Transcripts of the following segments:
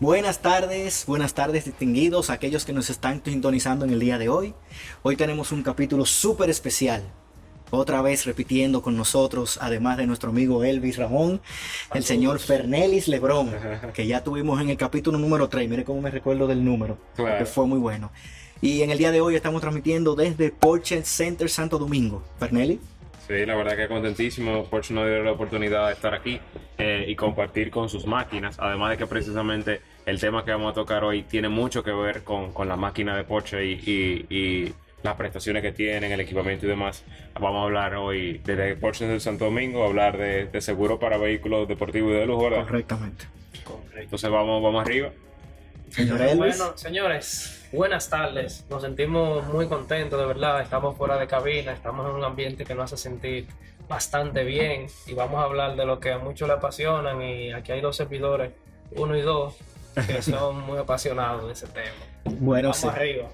Buenas tardes, buenas tardes distinguidos, aquellos que nos están sintonizando en el día de hoy. Hoy tenemos un capítulo súper especial. Otra vez repitiendo con nosotros, además de nuestro amigo Elvis Ramón, el señor Fernelis Lebrón, que ya tuvimos en el capítulo número 3. Mire cómo me recuerdo del número, Claro. que fue muy bueno. Y en el día de hoy estamos transmitiendo desde Porsche Center Santo Domingo. Fernelis. Sí, la verdad que contentísimo. Porsche nos dio la oportunidad de estar aquí eh, y compartir con sus máquinas. Además de que precisamente el tema que vamos a tocar hoy tiene mucho que ver con, con la máquina de Porsche y, y- y las prestaciones que tienen, el equipamiento y demás. Vamos a hablar hoy desde Porsche de Santo Domingo, hablar de, de seguro para vehículos deportivos y de lujo, ¿verdad? Correctamente. Entonces vamos, vamos arriba. Señor Elvis. Bueno, señores, buenas tardes. Nos sentimos muy contentos, de verdad. Estamos fuera de cabina, estamos en un ambiente que nos hace sentir bastante bien y vamos a hablar de lo que a muchos le apasionan y aquí hay dos servidores, uno y dos, que son muy apasionados de ese tema. Bueno, Vamos sí. arriba.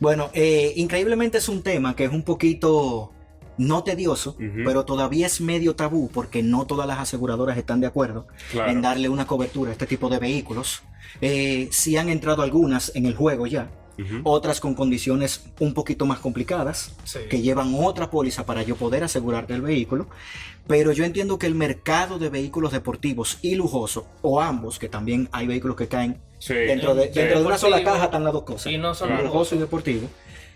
Bueno, eh, increíblemente es un tema que es un poquito no tedioso, Ujú. pero todavía es medio tabú porque no todas las aseguradoras están de acuerdo Claro. en darle una cobertura a este tipo de vehículos. Eh, sí han entrado algunas en el juego ya, Ujú. otras con condiciones un poquito más complicadas, Sí. que llevan otra póliza para yo poder asegurarte el vehículo. Pero yo entiendo que el mercado de vehículos deportivos y lujosos, o ambos, que también hay vehículos que caen Sí. dentro de, Sí. dentro de una sola caja, están las dos cosas Y no lujoso y deportivo,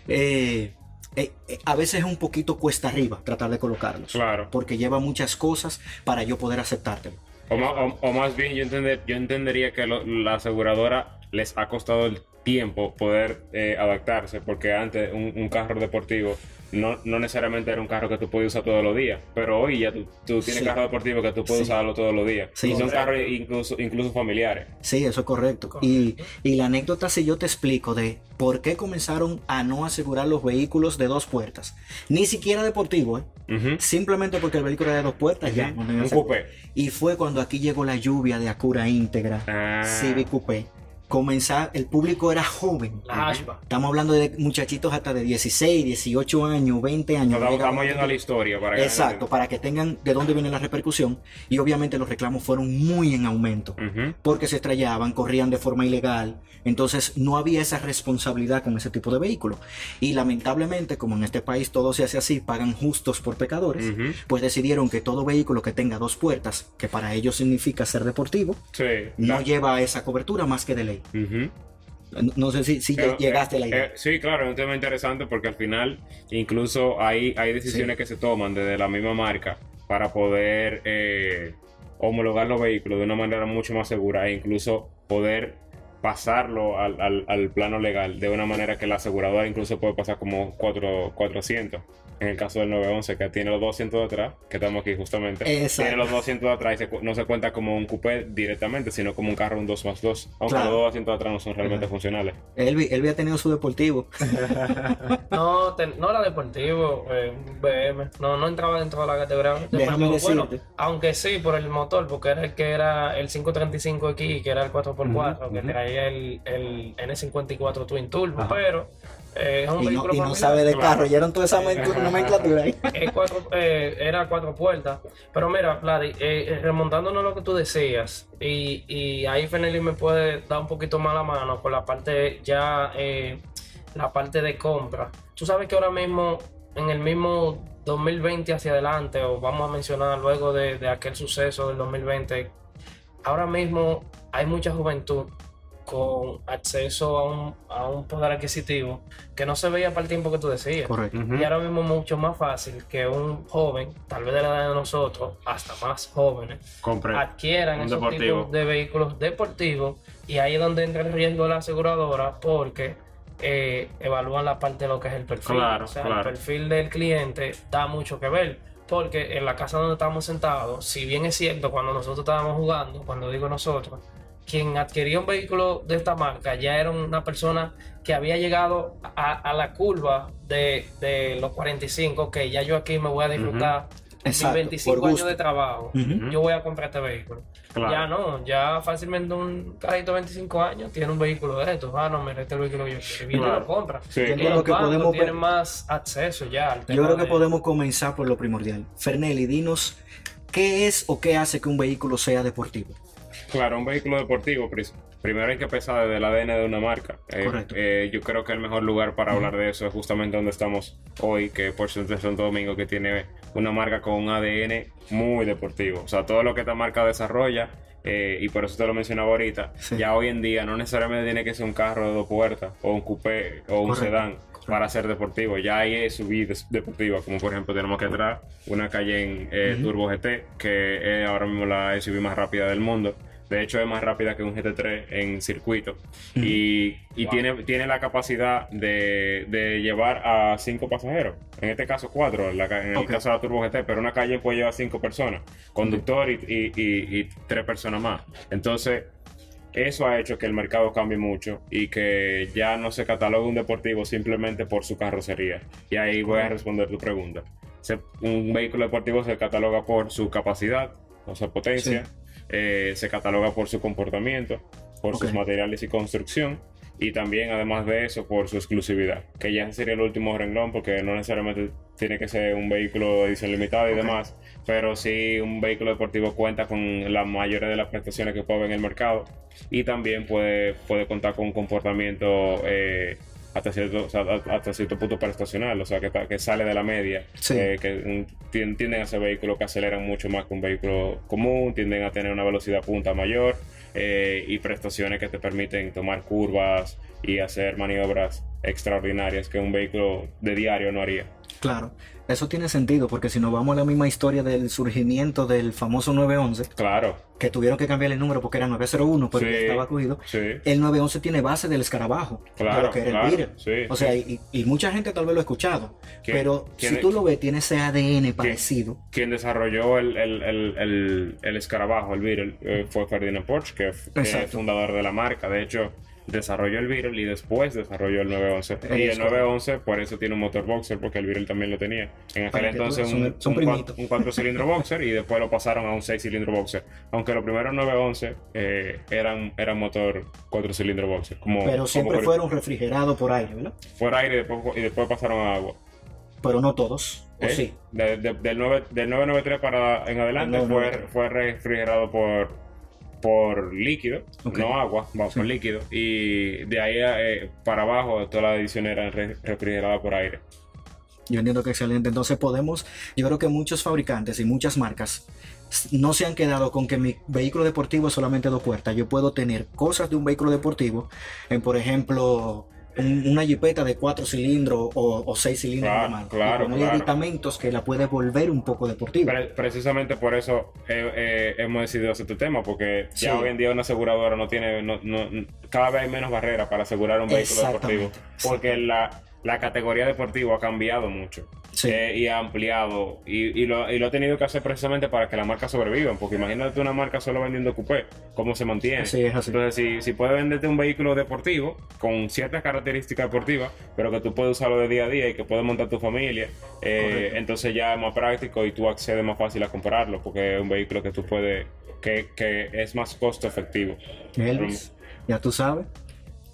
eh, eh, eh, a veces es un poquito cuesta arriba tratar de colocarlos. Claro. Porque lleva muchas cosas para yo poder aceptártelo. O, ma- o- o más bien yo, entender, yo entendería que lo- la aseguradora les ha costado el tiempo poder eh, adaptarse, porque antes un, un carro deportivo no, no necesariamente era un carro que tú podías usar todos los días, pero hoy ya tú, tú tienes Sí. carro deportivo que tú puedes Sí. usarlo todos los días. Sí. y son Correcto. carros incluso, incluso familiares. Sí, eso es correcto. Y, y la anécdota, si yo te explico de por qué comenzaron a no asegurar los vehículos de dos puertas, ni siquiera deportivo, ¿eh? Simplemente porque el vehículo era de dos puertas, ya. no un coupé. Y fue cuando aquí llegó la lluvia de Acura íntegra, Ah. Civic Coupé. Comenzar, el público era joven. La hatchback. Estamos hablando de muchachitos hasta de 16, 18 años, 20 años. Estamos, yendo a la historia para que Exacto, para que tengan de dónde viene la repercusión. Y obviamente los reclamos fueron muy en aumento. Porque se estrellaban, corrían de forma ilegal. Entonces no había esa responsabilidad con ese tipo de vehículo. Y lamentablemente, como en este país todo se hace así, pagan justos por pecadores, pues decidieron que todo vehículo que tenga dos puertas, que para ellos significa ser deportivo, Sí. no lleva esa cobertura más que de ley. Ujú. No, no sé si, si Pero, llegaste a la idea. eh, sí, claro, es un tema interesante porque al final incluso hay, hay decisiones que se toman desde la misma marca para poder eh, homologar los vehículos de una manera mucho más segura e incluso poder pasarlo al, al- al plano legal de una manera que la aseguradora incluso puede pasar como 4, 400. En el caso del 911 que tiene los 200 de atrás, que estamos aquí justamente, Exacto. tiene los 200 de atrás y se no se cuenta como un coupé directamente, sino como un carro un 2 más 2, aunque Claro. los 200 de atrás no son realmente funcionales. Elvi, Elvi ha tenido su deportivo. No, te- no era deportivo, eh, un BM. No, no entraba dentro de la categoría Déjame. Bueno, aunque sí, por el motor, porque era el que era el 535X, que era el 4x4, que Ujú. traía el, el N54 Twin Turbo, Ajá. pero eh, es un Y no, y sabe de carro, ya eran toda esa nomen- nomenclatura ahí. Es cuatro- eh, era cuatro puertas. Pero mira, Vladi, eh, eh, remontándonos a lo que tú decías, y, y ahí Fenelli me puede dar un poquito más la mano con la parte ya, eh, la parte de compra. Tú sabes que ahora mismo, en el mismo 2020 hacia adelante, o vamos a mencionar luego de, de aquel suceso del 2020, ahora mismo hay mucha juventud con acceso a un, a un poder adquisitivo que no se veía para el tiempo que tú decías. Correcto. Y ahora mismo es mucho más fácil que un joven, tal vez de la edad de nosotros, hasta más jóvenes, Compre. adquieran Un esos deportivo. tipos de vehículos deportivos y ahí es donde entra el riesgo de la aseguradora porque eh, evalúan la parte de lo que es el perfil. Claro, o sea, claro. el perfil del cliente da mucho que ver. Porque en la casa donde estamos sentados, si bien es cierto, cuando nosotros estábamos jugando, cuando digo nosotros, quien adquirió un vehículo de esta marca ya era una persona que había llegado a, a la curva de, de los 45, que ya yo aquí me voy a disfrutar Exacto, mis 25 por años de trabajo, yo voy a comprar este vehículo. Claro. Ya no, ya fácilmente un carajito de 25 años tiene un vehículo de estos. Ah, no, mira, este es el vehículo que yo quiero. Viene y Claro. lo compra. Sí, Yo Y creo los que podemos tienen más acceso ya al Yo tema creo que de- podemos comenzar por lo primordial. Fernelli, dinos qué es o qué hace que un vehículo sea deportivo. Claro, un vehículo deportivo, primero hay que pensar desde el ADN de una marca. Eh, Correcto. eh, yo creo que el mejor lugar para hablar de eso es justamente donde estamos hoy, que por de Santo Domingo, que tiene una marca con un ADN muy deportivo. O sea, todo lo que esta marca desarrolla, eh, y por eso te lo mencionaba ahorita, Sí. ya hoy en día no necesariamente tiene que ser un carro de dos puertas o un coupé o un Correcto, sedán para ser deportivo. Ya hay subidas deportivas, como por ejemplo tenemos que atrás una Cayenne eh, Ujú. Turbo GT, que es ahora mismo la SUV más rápida del mundo. De hecho, es más rápida que un GT3 en circuito. Y, y Wow. tiene, tiene la capacidad de, de llevar a cinco pasajeros. En este caso, cuatro. En, la ca- en el caso de la Turbo GT. Pero una calle puede llevar cinco personas: conductor y, y- y- y tres personas más. Entonces, eso ha hecho que el mercado cambie mucho y que ya no se catalogue un deportivo simplemente por su carrocería. Y ahí voy a responder tu pregunta. Se- un vehículo deportivo se cataloga por su capacidad, o sea, potencia, eh, se cataloga por su comportamiento, por sus materiales y construcción, y también, además de eso, por su exclusividad, que ya sería el último renglón, porque no necesariamente tiene que ser un vehículo de edición limitada y Ok. demás, pero sí un vehículo deportivo cuenta con la mayoría de las prestaciones que puede haber en el mercado y también puede, puede contar con un comportamiento eh, hasta, cierto, o sea, hasta cierto punto prestacional, o sea, que, que sale de la media, Sí. eh, que tien- tienden a ser vehículos que aceleran mucho más que un vehículo común, tienden a tener una velocidad punta mayor eh, y prestaciones que te permiten tomar curvas y hacer maniobras extraordinarias que un vehículo de diario no haría. Claro, eso tiene sentido porque si nos vamos a la misma historia del surgimiento del famoso 911, Claro, que tuvieron que cambiar el número porque era 901, pero Sí. estaba cogido, sí. el 911 tiene base del escarabajo, de Claro, lo que era claro, el Beetle. sí, o sea, y, y mucha gente tal vez lo ha escuchado, ¿Quién- pero si tú lo ves, tiene ese ADN parecido. quien desarrolló el, el, el, el, escarabajo, el Beetle, eh, fue Ferdinand Porsche, que, que es fundador de la marca. De hecho, desarrolló el Beetle y después desarrolló el 911. Es y el correcto. 911 por eso tiene un motor boxer, porque el Beetle también lo tenía. En aquel tú entonces un, son- son un, un cuatro cilindro boxer y después lo pasaron a un 6 cilindro boxer. Aunque los primeros 911 eh, eran, eran motor 4 cilindro boxer. Como, Pero como siempre por- fueron refrigerados por aire, ¿verdad? por aire y después, y después pasaron a agua. Pero no todos, ¿o ¿Eh? sí? De- de- del, 9, del 993 para en adelante El fue, 993. fue refrigerado por, por líquido, no agua, va, Sí. por líquido. Y de ahí eh, para abajo todas las ediciones eran re- refrigeradas por aire. Yo entiendo que excelente. Entonces podemos, yo creo que muchos fabricantes y muchas marcas no se han quedado con que mi vehículo deportivo es solamente dos puertas. Yo puedo tener cosas de un vehículo deportivo, en por ejemplo un- una jipeta de cuatro cilindros o, o seis cilindros Claro, normal. claro, Y poner claro. aditamentos que la puede volver un poco deportiva. Pre- precisamente por eso eh, eh, hemos decidido hacer este tema, porque Sí. ya hoy en día una aseguradora no tiene, no, no- cada vez hay menos barreras para asegurar un vehículo deportivo, porque la, la categoría deportiva ha cambiado mucho. Sí. eh, y ha ampliado y, y lo, y lo ha tenido que hacer precisamente para que las marcas sobrevivan porque imagínate una marca solo vendiendo coupé cómo se mantiene Sí, es así. entonces si, si puede venderte un vehículo deportivo con ciertas características deportivas pero que tú puedes usarlo de día a día y que puedes montar tu familia eh, entonces ya es más práctico y tú accedes más fácil a comprarlo porque es un vehículo que tú puedes que, que es más costo efectivo Elvis, ya tú sabes.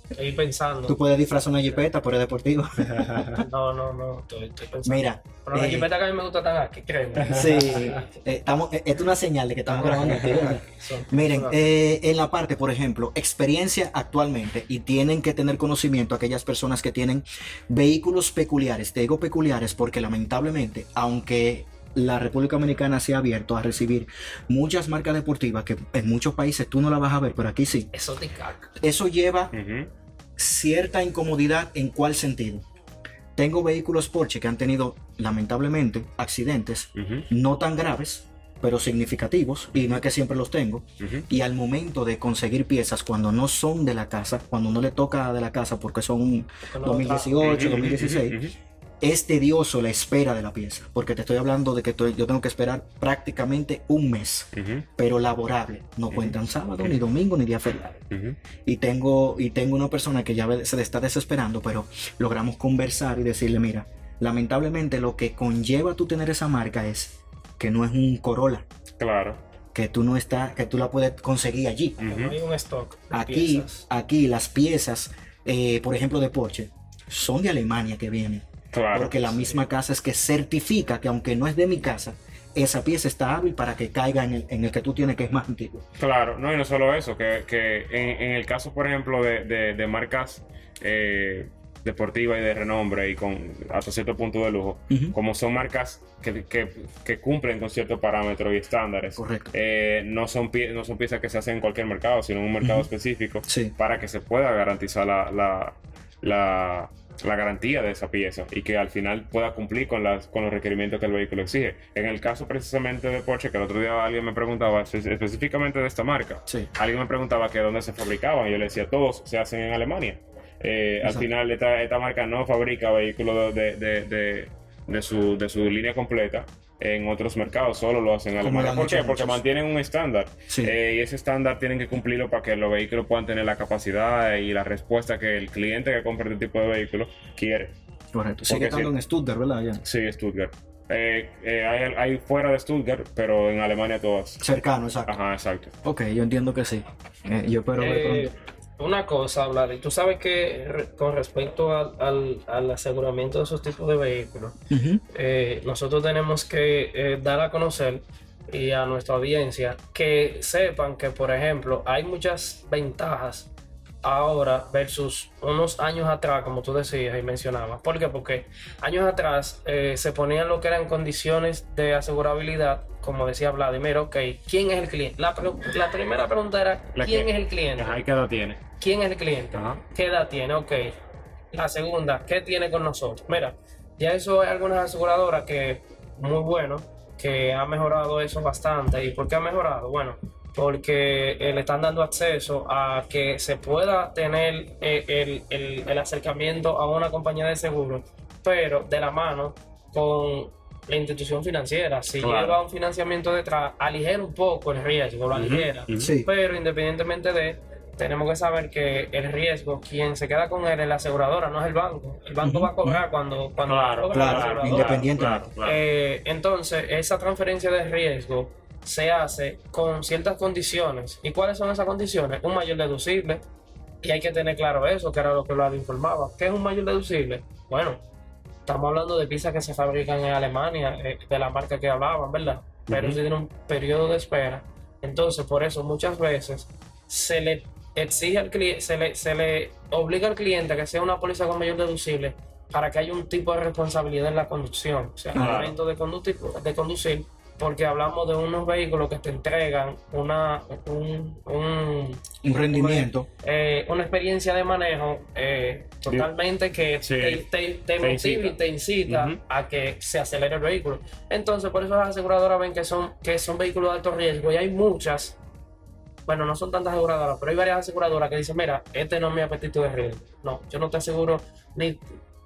Estoy pensando. Tú puedes disfrazar una jipeta, pero es deportivo. No, no, no. Estoy, estoy pensando. Mira. Pero la eh, jipeta que a mí me gusta tan aquí, créeme. Sí, eh, estamos, eh, esto es una señal de que estamos grabando. Miren, eh, en la parte, por ejemplo, experiencia actualmente y tienen que tener conocimiento aquellas personas que tienen vehículos peculiares. Te digo peculiares porque lamentablemente, aunque la República Dominicana se ha abierto a recibir muchas marcas deportivas que en muchos países tú no las vas a ver, pero aquí sí. Exótica. Eso lleva Ujú. cierta incomodidad en cuál sentido. Tengo vehículos Porsche que han tenido lamentablemente accidentes Ujú. no tan graves, pero significativos, y no es que siempre los tengo. Ujú. Y al momento de conseguir piezas, cuando no son de la casa, cuando no le toca de la casa porque son un Con la 2018, Ujú, ujú, 2016, ujú, ujú. Es tedioso la espera de la pieza, porque te estoy hablando de que estoy- yo tengo que esperar prácticamente un mes, pero laborable. No cuentan sábado, ni domingo, ni día feriado. Y tengo, y tengo una persona que ya ve- se le está desesperando, pero logramos conversar y decirle, mira, lamentablemente lo que conlleva tú tener esa marca es que no es un Corolla, Claro. que tú no está, que tú la puedes conseguir allí. No Ujú. hay un stock. de Aquí, piezas. aquí las piezas, eh, por ejemplo, de Porsche, son de Alemania que vienen. Claro. porque la misma casa es que certifica que aunque no es de mi casa, esa pieza está hábil para que caiga en el, en el que tú tienes que es más antiguo. Claro, no, y no solo eso, que, que en, en el caso, por ejemplo, de, de- de marcas eh, deportivas y de renombre y con hasta cierto punto de lujo, como son marcas que, que- que cumplen con ciertos parámetros y estándares, Correcto. eh, no, son pie- no son piezas que se hacen en cualquier mercado, sino en un mercado específico Sí. para que se pueda garantizar la, la, la- la garantía de esa pieza y que al final pueda cumplir con, las, con los requerimientos que el vehículo exige. En el caso precisamente de Porsche, que el otro día alguien me preguntaba espe- específicamente de esta marca, Sí. alguien me preguntaba que dónde se fabricaban y yo le decía, todos se hacen en Alemania. Eh, al final esta, esta marca no fabrica vehículos de, de, de- de su, de su línea completa en otros mercados, solo lo hacen en Alemania. ¿Por qué? Porque mantienen un estándar Sí. eh, y ese estándar tienen que cumplirlo para que los vehículos puedan tener la capacidad y la respuesta que el cliente que compra este tipo de vehículos quiere. Correcto. Sigue estando sí. en Stuttgart, ¿verdad? Ya. Sí, Stuttgart. Eh, eh, hay, hay fuera de Stuttgart, pero en Alemania todas. Cercano, exacto. Ajá, exacto. Ok, yo entiendo que sí. Eh, yo espero ver pronto. Una cosa, Vlad, y tú sabes que re- con respecto al, al- al aseguramiento de esos tipos de vehículos, eh, nosotros tenemos que eh, dar a conocer y a nuestra audiencia que sepan que, por ejemplo, hay muchas ventajas ahora versus unos años atrás, como tú decías y mencionabas. ¿Por qué? Porque años atrás eh, se ponían lo que eran condiciones de asegurabilidad, como decía Vladimir, ok, ¿quién es el cliente? La, primera pregunta era, ¿quién que- es el cliente? Ajá, ¿y qué edad tiene? ¿Quién es el cliente? Ajá. ¿Qué edad tiene? Ok. La segunda, ¿qué tiene con nosotros? Mira, ya eso hay algunas aseguradoras que, muy bueno, que ha mejorado eso bastante. ¿Y por qué ha mejorado? Bueno, porque eh, le están dando acceso a que se pueda tener eh, el, el- el acercamiento a una compañía de seguro, pero de la mano con la institución financiera. Si Claro. lleva un financiamiento detrás, aligera un poco el riesgo, lo aligera. Sí. Pero independientemente de, tenemos que saber que el riesgo, quien se queda con él es la aseguradora, no es el banco. El banco va a cobrar cuando, cuando Claro, claro, independientemente. Claro, claro. Eh, entonces, esa transferencia de riesgo se hace con ciertas condiciones. ¿Y cuáles son esas condiciones? Un mayor deducible. Y hay que tener claro eso, que era lo que lo informaba. ¿Qué es un mayor deducible? Bueno, estamos hablando de piezas que se fabrican en Alemania, eh, de la marca que hablaban, ¿verdad? Pero Ujú. sí tiene un periodo de espera. Entonces, por eso muchas veces se le exige al cliente, se le, se le obliga al cliente a que sea una póliza con mayor deducible para que haya un tipo de responsabilidad en la conducción, o sea, al momento de conducir, de conducir, porque hablamos de unos vehículos que te entregan una, un, un- Un rendimiento. eh, una experiencia de manejo eh, totalmente que Sí. te, te, te Te motiva y te incita a que se acelere el vehículo. Entonces, por eso las aseguradoras ven que son, que son vehículos de alto riesgo y hay muchas, bueno, no son tantas aseguradoras, pero hay varias aseguradoras que dicen, mira, este no es mi apetito de riesgo. No, yo no te aseguro ni,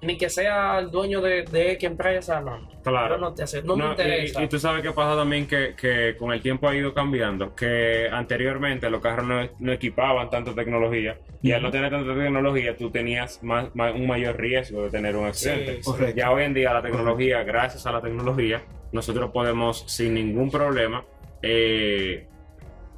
ni que sea el dueño de, de X empresa, no. Claro. No te no, No, me y- interesa. Y, tú sabes que pasa también que, que con el tiempo ha ido cambiando, que anteriormente los carros no, no equipaban tanta tecnología y al no tener tanta tecnología tú tenías más, más- un mayor riesgo de tener un accidente. Sí, sí. Correcto. Ya hoy en día la tecnología, gracias a la tecnología, nosotros podemos sin ningún problema eh,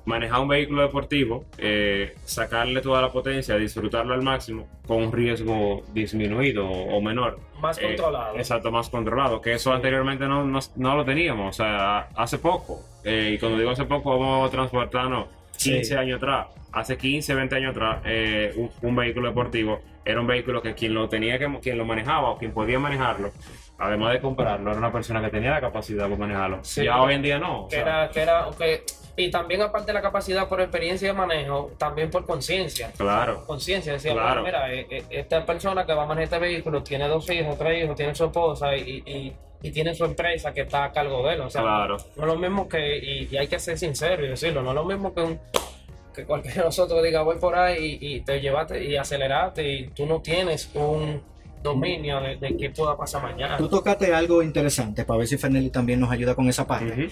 manejar un vehículo deportivo, eh, sacarle toda la potencia, disfrutarlo al máximo con un riesgo disminuido o, menor. Más Eh, controlado. exacto, más controlado. Que eso anteriormente no, no, no lo teníamos. O sea, hace poco. eh, y cuando digo hace poco, vamos a transportarnos 15 Sí. años atrás. Hace 15, 20 años atrás, eh, un, un vehículo deportivo era un vehículo que quien lo tenía que quien lo manejaba o quien podía manejarlo, además de comprarlo, era una persona que tenía la capacidad de manejarlo. Sí. ya hoy en día no. que era, que era, que- y también aparte de la capacidad por experiencia de manejo, también por conciencia. Claro. Conciencia, decía, Claro. "Bueno, mira, eh, eh, esta persona que va a manejar este vehículo tiene dos hijos, tres hijos, tiene su esposa y, y, y tiene su empresa que está a cargo de él. O sea, Claro. no es lo mismo que, y, y hay que ser sincero y decirlo, no es lo mismo que un que cualquiera de nosotros diga voy por ahí y, y te llevaste y aceleraste y tú no tienes un dominio de, de qué pueda pasar mañana. Tú tocaste algo interesante para ver si Fernelli también nos ayuda con esa parte.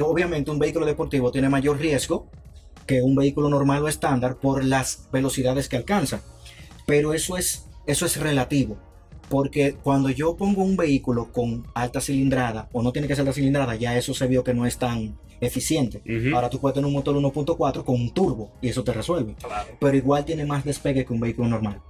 Obviamente un vehículo deportivo tiene mayor riesgo que un vehículo normal o estándar por las velocidades que alcanza. Pero eso es, eso es relativo. Porque cuando yo pongo un vehículo con alta cilindrada, o no tiene que ser alta cilindrada, ya eso se vio que no es tan eficiente. Ahora tú puedes tener un motor 1.4 con un turbo y eso te resuelve. Claro. Pero igual tiene más despegue que un vehículo normal.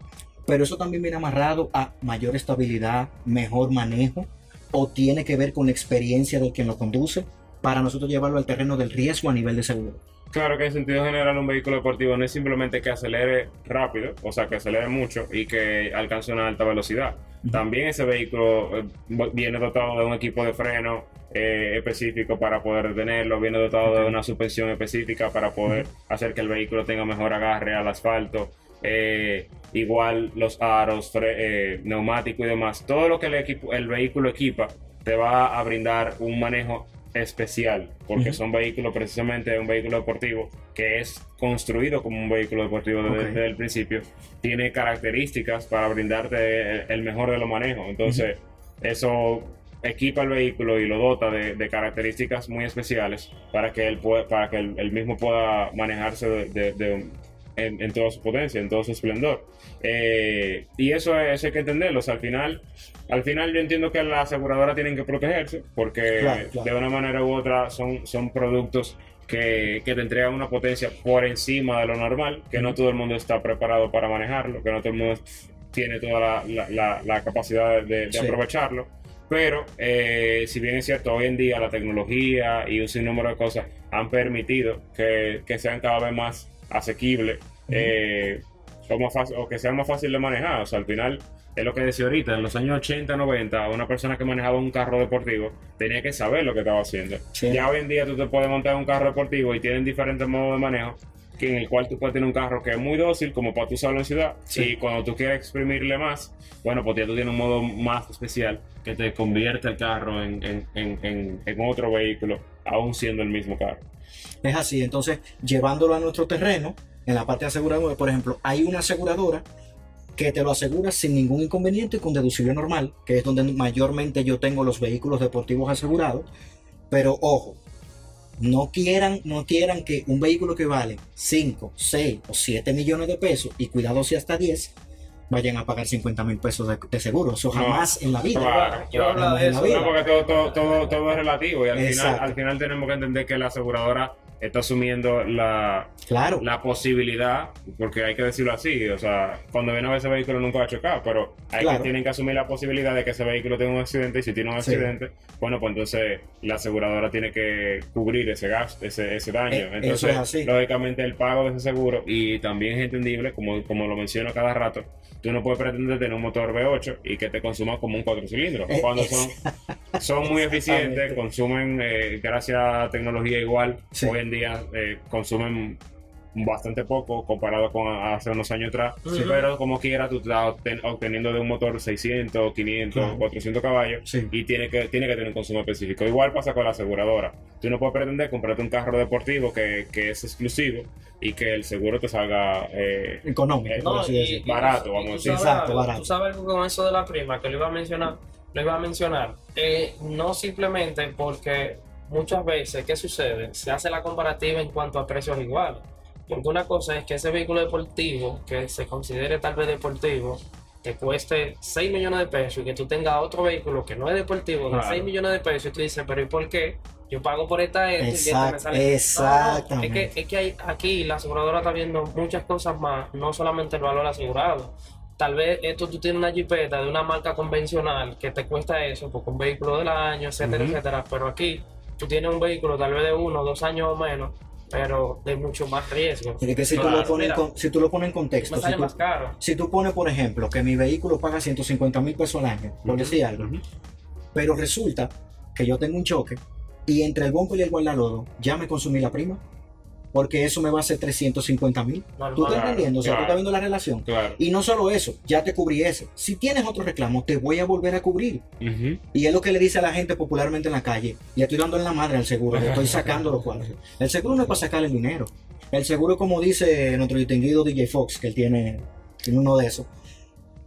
Pero eso también viene amarrado a mayor estabilidad, mejor manejo, o tiene que ver con la experiencia del quien lo conduce para nosotros llevarlo al terreno del riesgo a nivel de seguro. Claro que en sentido general un vehículo deportivo no es simplemente que acelere rápido, o sea, que acelere mucho y que alcance una alta velocidad. También ese vehículo eh, viene dotado de un equipo de freno eh, específico para poder detenerlo, viene dotado de una suspensión específica para poder hacer que el vehículo tenga mejor agarre al asfalto. Eh, igual los aros, eh, neumático y demás. Todo lo que el, equipo, el vehículo equipa te va a brindar un manejo especial, porque Ujú. son vehículos precisamente un vehículo deportivo que es construido como un vehículo deportivo desde, el principio, tiene características para brindarte el, el mejor de los manejos. Entonces, eso equipa el vehículo y lo dota de, de características muy especiales para que él pueda, para que el, el mismo pueda manejarse de, de- de- en, en toda su potencia, en todo su esplendor. Eh, y eso, es- eso hay que entenderlo. O sea, al final, al final yo entiendo que las aseguradoras tienen que protegerse porque Claro, claro. de una manera u otra son, son productos que, que te entregan una potencia por encima de lo normal, que no todo el mundo está preparado para manejarlo, que no todo el mundo tiene toda la, la- la- la capacidad de, de Sí. aprovecharlo. Pero eh, si bien es cierto, hoy en día la tecnología y un sinnúmero de cosas han permitido que, que sean cada vez más asequibles eh, o, más fácil- o que sean más fáciles de manejar. O sea, al final es lo que decía ahorita, en los años 80, 90, una persona que manejaba un carro deportivo tenía que saber lo que estaba haciendo. Sí. Ya hoy en día tú te puedes montar un carro deportivo y tienen diferentes modos de manejo que en el cual tú puedes tener un carro que es muy dócil como para tú usarlo en ciudad Sí. y cuando tú quieres exprimirle más, bueno, pues ya tú tienes un modo más especial que te convierte el carro en, en- en- en- en otro vehículo, aún siendo el mismo carro. Es así, entonces llevándolo a nuestro terreno, en la parte aseguradora, por ejemplo, hay una aseguradora que te lo asegura sin ningún inconveniente y con deducible normal, que es donde mayormente yo tengo los vehículos deportivos asegurados. Pero ojo, no quieran, no quieran que un vehículo que vale 5, 6 o 7 millones de pesos, y cuidado si hasta 10, vayan a pagar 50 mil pesos de, de seguro. Eso No, jamás en la vida. claro, Yo hablo claro. de eso. No, porque todo, todo, todo, todo es relativo y al final, al final tenemos que entender que la aseguradora está asumiendo la, Claro, la posibilidad, porque hay que decirlo así, o sea, cuando viene a ver ese vehículo nunca va a chocar, pero hay Claro. que, tienen que asumir la posibilidad de que ese vehículo tenga un accidente y si tiene un Sí. accidente, bueno, pues entonces la aseguradora tiene que cubrir ese gasto, ese, ese daño. Eh, entonces, es así. lógicamente el pago de ese seguro y también es entendible, como, como lo menciono cada rato, tú no puedes pretender tener un motor V8 y que te consuma como un cuatro cilindros, Eh, cuando son son muy eficientes, consumen, eh, gracias a tecnología igual, Sí. hoy en día eh, consumen bastante poco comparado con hace unos años atrás, Sí. pero como quiera tú estás obten- obteniendo de un motor 600, 500, Claro. 400 caballos Sí. y tiene que, tiene que tener un consumo específico. Igual pasa con la aseguradora. Tú no puedes pretender comprarte un carro deportivo que, que es exclusivo y que el seguro te salga... eh, económico, Eh, por No, así y- decir. y- Barato, y vamos a decir. sabes Exacto, barato. Tú sabes algo con eso de la prima, que lo iba a mencionar, lo iba a mencionar. Eh, no simplemente porque muchas veces, ¿qué sucede? Se hace la comparativa en cuanto a precios iguales. Porque una cosa es que ese vehículo deportivo, que se considere tal vez deportivo, te cueste 6 millones de pesos y que tú tengas otro vehículo que no es deportivo de Claro. 6 millones de pesos y tú dices, pero ¿y por qué? Yo pago por esta esto y este me Exact- sale. No, no, exactamente. es que, es que hay, aquí la aseguradora está viendo muchas cosas más, no solamente el valor asegurado. Tal vez esto tú tienes una jipeta de una marca convencional que te cuesta eso, porque un vehículo del año, etcétera, etcétera. Pero aquí tú tienes un vehículo tal vez de uno o dos años o menos, pero de mucho más riesgo. Es que si, tú lo pones en mira, con- si tú lo pones en contexto, si sale tú, más caro. si tú pones, por ejemplo, que mi vehículo paga 150 mil pesos al año, por decir algo, pero resulta que yo tengo un choque y entre el bumper y el guardalodo ya me consumí la prima, porque eso me va a hacer 350 mil. ¿Tú estás entendiendo? O sea, tú claro. estás viendo la relación. Claro. Y no solo eso, ya te cubrí ese. Si tienes otro reclamo, te voy a volver a cubrir. Y es lo que le dice a la gente popularmente en la calle. Le estoy dando en la madre al seguro, le estoy sacando los cuadros. El seguro no es para sacarle el dinero. El seguro, como dice nuestro distinguido DJ Fox, que él tiene, tiene uno de esos,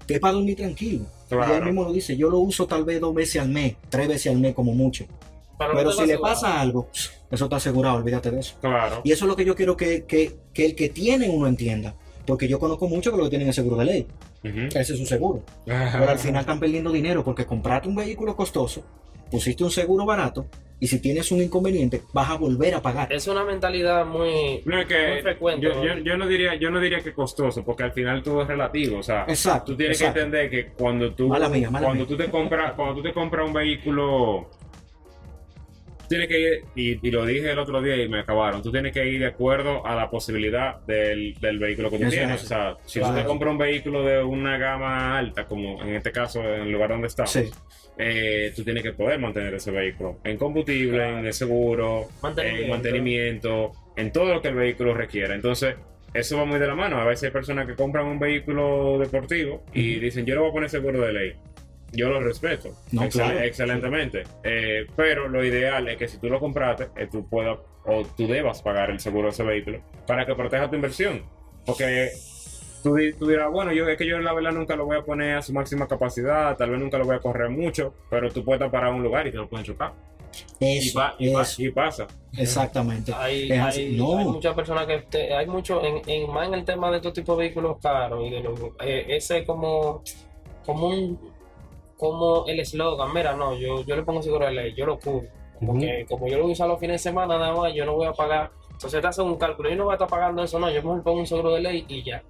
que es para dormir tranquilo. Y él Claro. mismo lo dice, yo lo uso tal vez dos veces al mes, tres veces al mes como mucho. Pero, si le pasa algo, eso está asegurado, olvídate de eso. Claro. Y eso es lo que yo quiero que, que- que el que tiene uno entienda. Porque yo conozco muchos que lo que tienen es seguro de ley. Ese es su seguro. Pero al final están perdiendo dinero porque compraste un vehículo costoso, pusiste un seguro barato y si tienes un inconveniente vas a volver a pagar. Es una mentalidad muy... No, es que Muy frecuente, yo, ¿no? yo- yo no diría, yo no diría que costoso, porque al final todo es relativo. O sea, Exacto. tú tienes exacto. que entender que cuando tú, Mala mía, mala cuando mía. tú te compras, cuando tú te compras un vehículo, tienes que ir, y, y lo dije el otro día y me acabaron, tú tienes que ir de acuerdo a la posibilidad del, del vehículo que tú Eso tienes. es. O sea, si Claro. te compras un vehículo de una gama alta, como en este caso en el lugar donde estamos, Sí. eh, tú tienes que poder mantener ese vehículo en combustible, en el seguro, Mantenimiento. en mantenimiento, en todo lo que el vehículo requiera. Entonces, eso va muy de la mano. A veces hay personas que compran un vehículo deportivo y dicen, yo le voy a poner seguro de ley. Yo lo respeto No, excel- claro. excelentemente. Eh, pero lo ideal es que si tú lo compraste, eh, tú puedas o tú debas pagar el seguro de ese vehículo para que proteja tu inversión. Porque tú, di- tú dirás, bueno, yo es que yo la verdad nunca lo voy a poner a su máxima capacidad, tal vez nunca lo voy a correr mucho, pero tú puedes estar parado en un lugar y te lo pueden chocar. Y, Eso, pa- y pa- eso, y pasa. exactamente. Hay, Es así. hay, No. hay muchas personas que te- hay mucho en, en- más en el tema de estos tipos de vehículos caros y de los, eh, ese como como un como el eslogan mira no yo yo le pongo seguro de ley yo lo cubro porque como yo lo voy a usar los fines de semana nada más yo no voy a pagar entonces te hacen un cálculo yo no voy a estar pagando eso no yo mejor pongo un seguro de ley y ya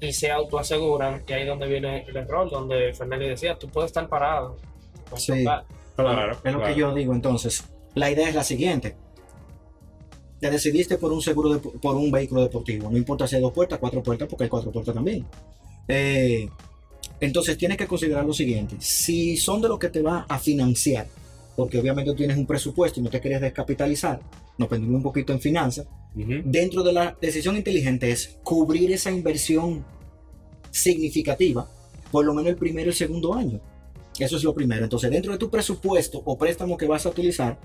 y se autoaseguran y ahí es donde viene el error donde Fernández decía tú puedes estar parado Sí. Claro. Es lo claro. que yo digo entonces. La idea es la siguiente. Te decidiste por un seguro de- por un vehículo deportivo. No importa si hay dos puertas, cuatro puertas, porque hay cuatro puertas también. Eh, entonces tienes que considerar lo siguiente. Si son de lo que te va a financiar, porque obviamente tienes un presupuesto y no te quieres descapitalizar, nos perdimos un poquito en finanzas, dentro de la decisión inteligente es cubrir esa inversión significativa, por lo menos el primero y el segundo año. Eso es lo primero. Entonces, dentro de tu presupuesto o préstamo que vas a utilizar,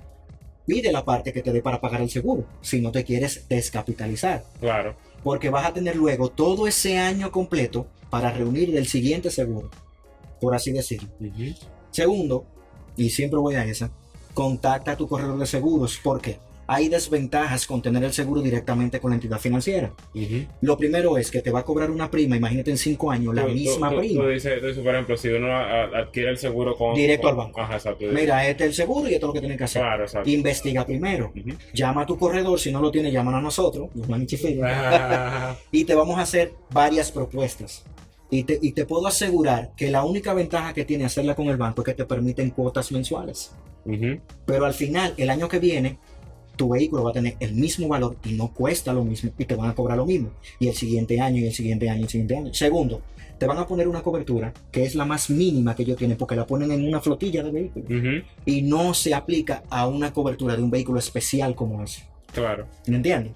pide la parte que te dé para pagar el seguro, si no te quieres descapitalizar, Claro. porque vas a tener luego todo ese año completo para reunir el siguiente seguro, por así decirlo. Segundo, y siempre voy a esa, contacta a tu corredor de seguros, porque hay desventajas con tener el seguro directamente con la entidad financiera. Lo primero es que te va a cobrar una prima, imagínate en cinco años, la Tú- misma tú- prima. Tú dices, tú dices, por ejemplo, si uno adquiere el seguro con. Directo con- al banco. Ajá, exacto. Mira, este es el seguro y esto es lo que tienes que hacer. Claro, exacto. Investiga primero. Llama a tu corredor, si no lo tiene, llámanos a nosotros, los Ah, y te vamos a hacer varias propuestas. Y te, y te puedo asegurar que la única ventaja que tiene hacerla con el banco es que te permiten cuotas mensuales. Pero al final, el año que viene, tu vehículo va a tener el mismo valor y no cuesta lo mismo y te van a cobrar lo mismo. Y el siguiente año, y el siguiente año, y el siguiente año. Segundo, te van a poner una cobertura que es la más mínima que ellos tienen porque la ponen en una flotilla de vehículos y no se aplica a una cobertura de un vehículo especial como ese. Claro. ¿Me entiendes?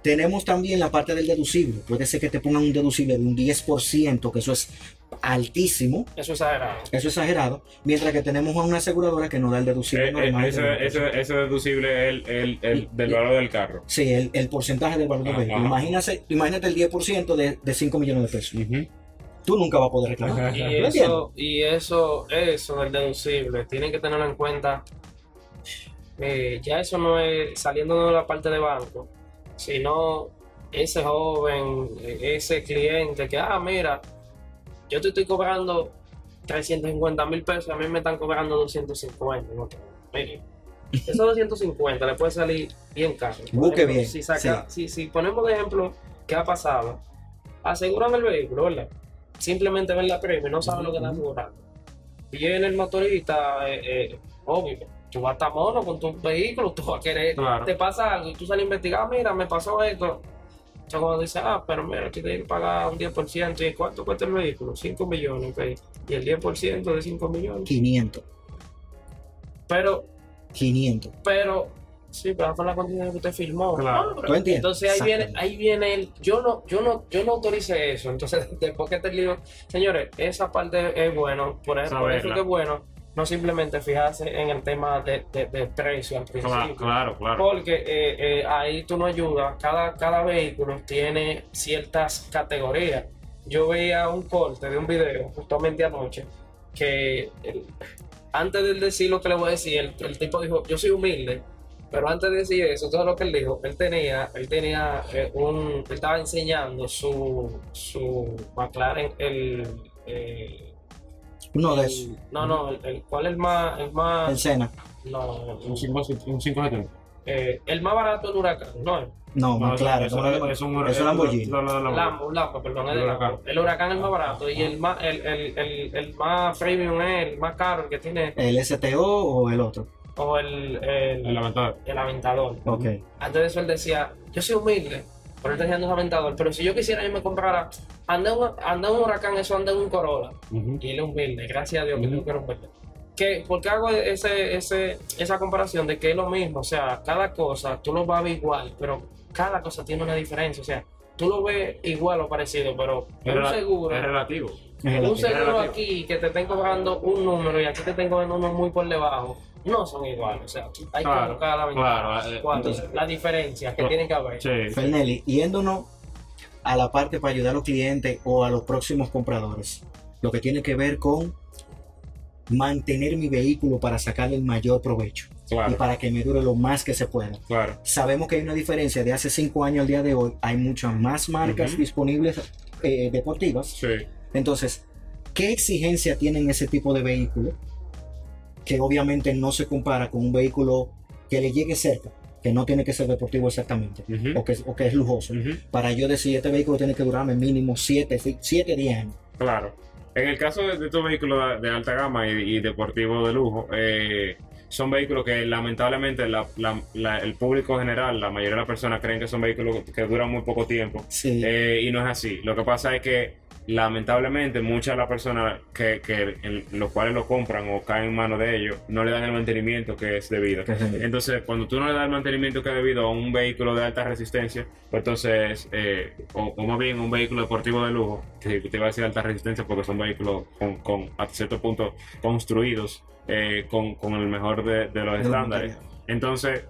Tenemos también la parte del deducible. Puede ser que te pongan un deducible de un 10%, que eso es altísimo, eso es exagerado eso es exagerado, mientras que tenemos a una aseguradora que nos da el deducible Eh, eh, normal. ese, de- ese- ese deducible es el, el, el- del valor del carro. Sí, el, el porcentaje del valor del vehículo. Imagínate, imagínate el 10% de, de 5 millones de pesos. Tú nunca vas a poder reclamar. Y eso, y eso, eso del deducible, tienen que tenerlo en cuenta. eh, ya eso no es saliendo de la parte de banco, sino ese joven, eh, ese cliente que, ah, mira, yo te estoy cobrando 350 mil pesos, a mí me están cobrando 250. ¿no? Mire, esos 250 le puede salir bien caro. Busque ejemplo, bien, Si, saca, si, si ponemos de ejemplo qué ha pasado, aseguran el vehículo, ¿verdad? Simplemente ven la premia y no saben lo que están asegurando. Viene el motorista, eh, eh, obvio, tú vas a estar mono con tu vehículo, tú vas a querer, Claro. te pasa algo y tú sales a investigar, "Ah, mira, me pasó esto. Entonces cuando dice, ah, pero mira, aquí tienes que pagar un 10%, ¿y cuánto cuesta el vehículo? 5 millones, ok. Y el 10% de 5 millones. 500. Pero, 500. pero, sí, pero fue la condición que usted firmó. Claro. Ah. Entonces ahí viene, ahí viene el, yo no, yo no, yo no autoricé eso. Entonces, después que te digo, señores, esa parte es bueno, por eso, por eso que es bueno, no simplemente fijarse en el tema de, de, de precio al principio. Claro, claro, claro. Porque eh, eh, ahí tú no ayudas. Cada, cada vehículo tiene ciertas categorías. Yo veía un corte de un video justamente anoche que el- antes de decir lo que le voy a decir, el, el tipo dijo, yo soy humilde, Pero antes de decir eso, todo lo que él dijo, él tenía, él tenía eh, un, él estaba enseñando su, su McLaren, el, Uno de el- esos. no, no, el, el- ¿cuál es el más, el El más, Sena. no, Un 5 un 570. eh, el más barato del huracán, no, No, No, McLaren. eso- ¿cómo eso- es un es Lamborghini. Lambo, Lambo, perdón, es El. Huracán. El huracán es el más barato y el más, el, el, el, el más premium es el más caro, el que tiene, ¿El STO o el otro? o el, el, El aventador. el aventador. Ok. Antes de eso él decía, yo soy humilde, pero él tenía un aventador, pero si yo quisiera yo me comprara, anda un, anda un huracán, eso anda en un Corolla. Y él es humilde, gracias a Dios que tengo que humilde. Que, ¿Por qué hago ese, ese, esa comparación de que es lo mismo? O sea, cada cosa tú lo vas a ver igual, pero cada cosa tiene una diferencia. O sea, tú lo ves igual o parecido, pero Es un rela- seguro, Es relativo. Un seguro aquí que te estén cobrando un número y aquí te estén cobrando uno muy por debajo, no son iguales. O sea, hay que Claro, buscar la ventaja. claro, eh, ¿Cuál? entonces- la diferencia que Claro. tienen que haber. Sí. Fernelli, yéndonos a la parte para ayudar a los clientes o a los próximos compradores, lo que tiene que ver con mantener mi vehículo para sacarle el mayor provecho y Claro, para que me dure lo más que se pueda. claro. Sabemos que hay una diferencia de hace cinco años al día de hoy, hay muchas más marcas disponibles eh, deportivas. Sí. Entonces, ¿qué exigencia tienen ese tipo de vehículo? Que obviamente no se compara con un vehículo que le llegue cerca, que no tiene que ser deportivo exactamente, o, que, o que es lujoso. Para yo decir, este vehículo tiene que durarme mínimo 7, 7, 10 años. Claro. En el caso de, de estos vehículos de, de alta gama y, y deportivos de lujo, eh, son vehículos que lamentablemente la- la- la- el público general, la mayoría de las personas creen que son vehículos que duran muy poco tiempo. Sí. Eh, y no es así. Lo que pasa es que lamentablemente muchas de las personas que, que en los cuales lo compran o caen en manos de ellos no le dan el mantenimiento que es debido. Entonces, cuando tú no le das el mantenimiento que es debido a un vehículo de alta resistencia, pues entonces, eh, o, o más bien un vehículo deportivo de lujo, que te iba a decir alta resistencia porque son vehículos con, con a cierto punto construidos eh, con, con el mejor de, de los estándares. Entonces,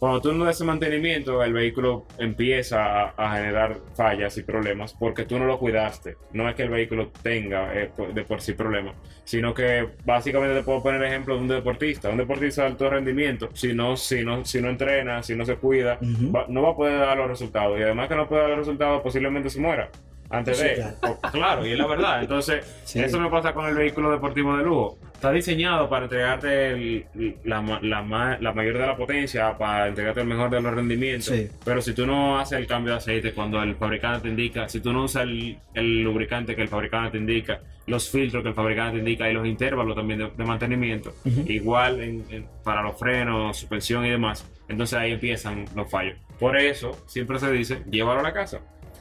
cuando tú no das mantenimiento, el vehículo empieza a, a generar fallas y problemas porque tú no lo cuidaste. No es que el vehículo tenga eh, de por sí problemas, sino que básicamente te puedo poner el ejemplo de un deportista. Un deportista de alto rendimiento, si no, si no, si no entrena, si no se cuida, va- no va a poder dar los resultados. Y además que no puede dar los resultados, posiblemente se muera. Antes Sí, de. claro. O- claro, y es la verdad. Entonces, Sí. eso me pasa con el vehículo deportivo de lujo. Está diseñado para entregarte el- la, la, ma- la mayor de la potencia, para entregarte el mejor de los rendimientos. Sí. Pero si tú no haces el cambio de aceite cuando el fabricante te indica, si tú no usas el, el lubricante que el fabricante te indica, los filtros que el fabricante te indica y los intervalos también de, de mantenimiento, igual en- en- para los frenos, suspensión y demás, entonces ahí empiezan los fallos. Por eso siempre se dice, llévalo a la casa.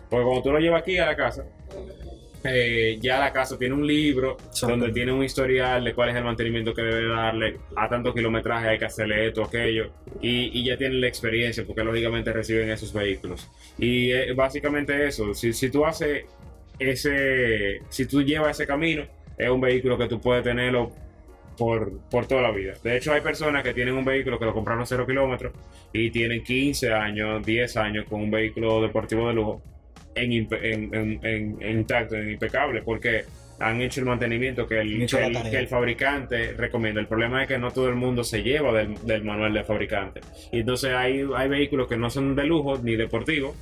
Porque cuando tú lo llevas aquí a la casa, eh, ya la casa tiene un libro Exacto. donde tiene un historial de cuál es el mantenimiento que debe darle, a tanto kilometraje hay que hacerle esto, aquello, y, y ya tienen la experiencia porque lógicamente reciben esos vehículos. Y eh, básicamente eso, si, si tú haces ese, si tú llevas ese camino, es un vehículo que tú puedes tenerlo por, por toda la vida. De hecho, hay personas que tienen un vehículo que lo compraron cero kilómetros y tienen 15 años, 10 años con un vehículo deportivo de lujo en, impe- en, en- en- en intacto, en impecable, porque han hecho el mantenimiento que el, que el fabricante recomienda. El problema es que no todo el mundo se lleva del, del manual del fabricante. Y entonces hay, hay vehículos que no son de lujo ni deportivos,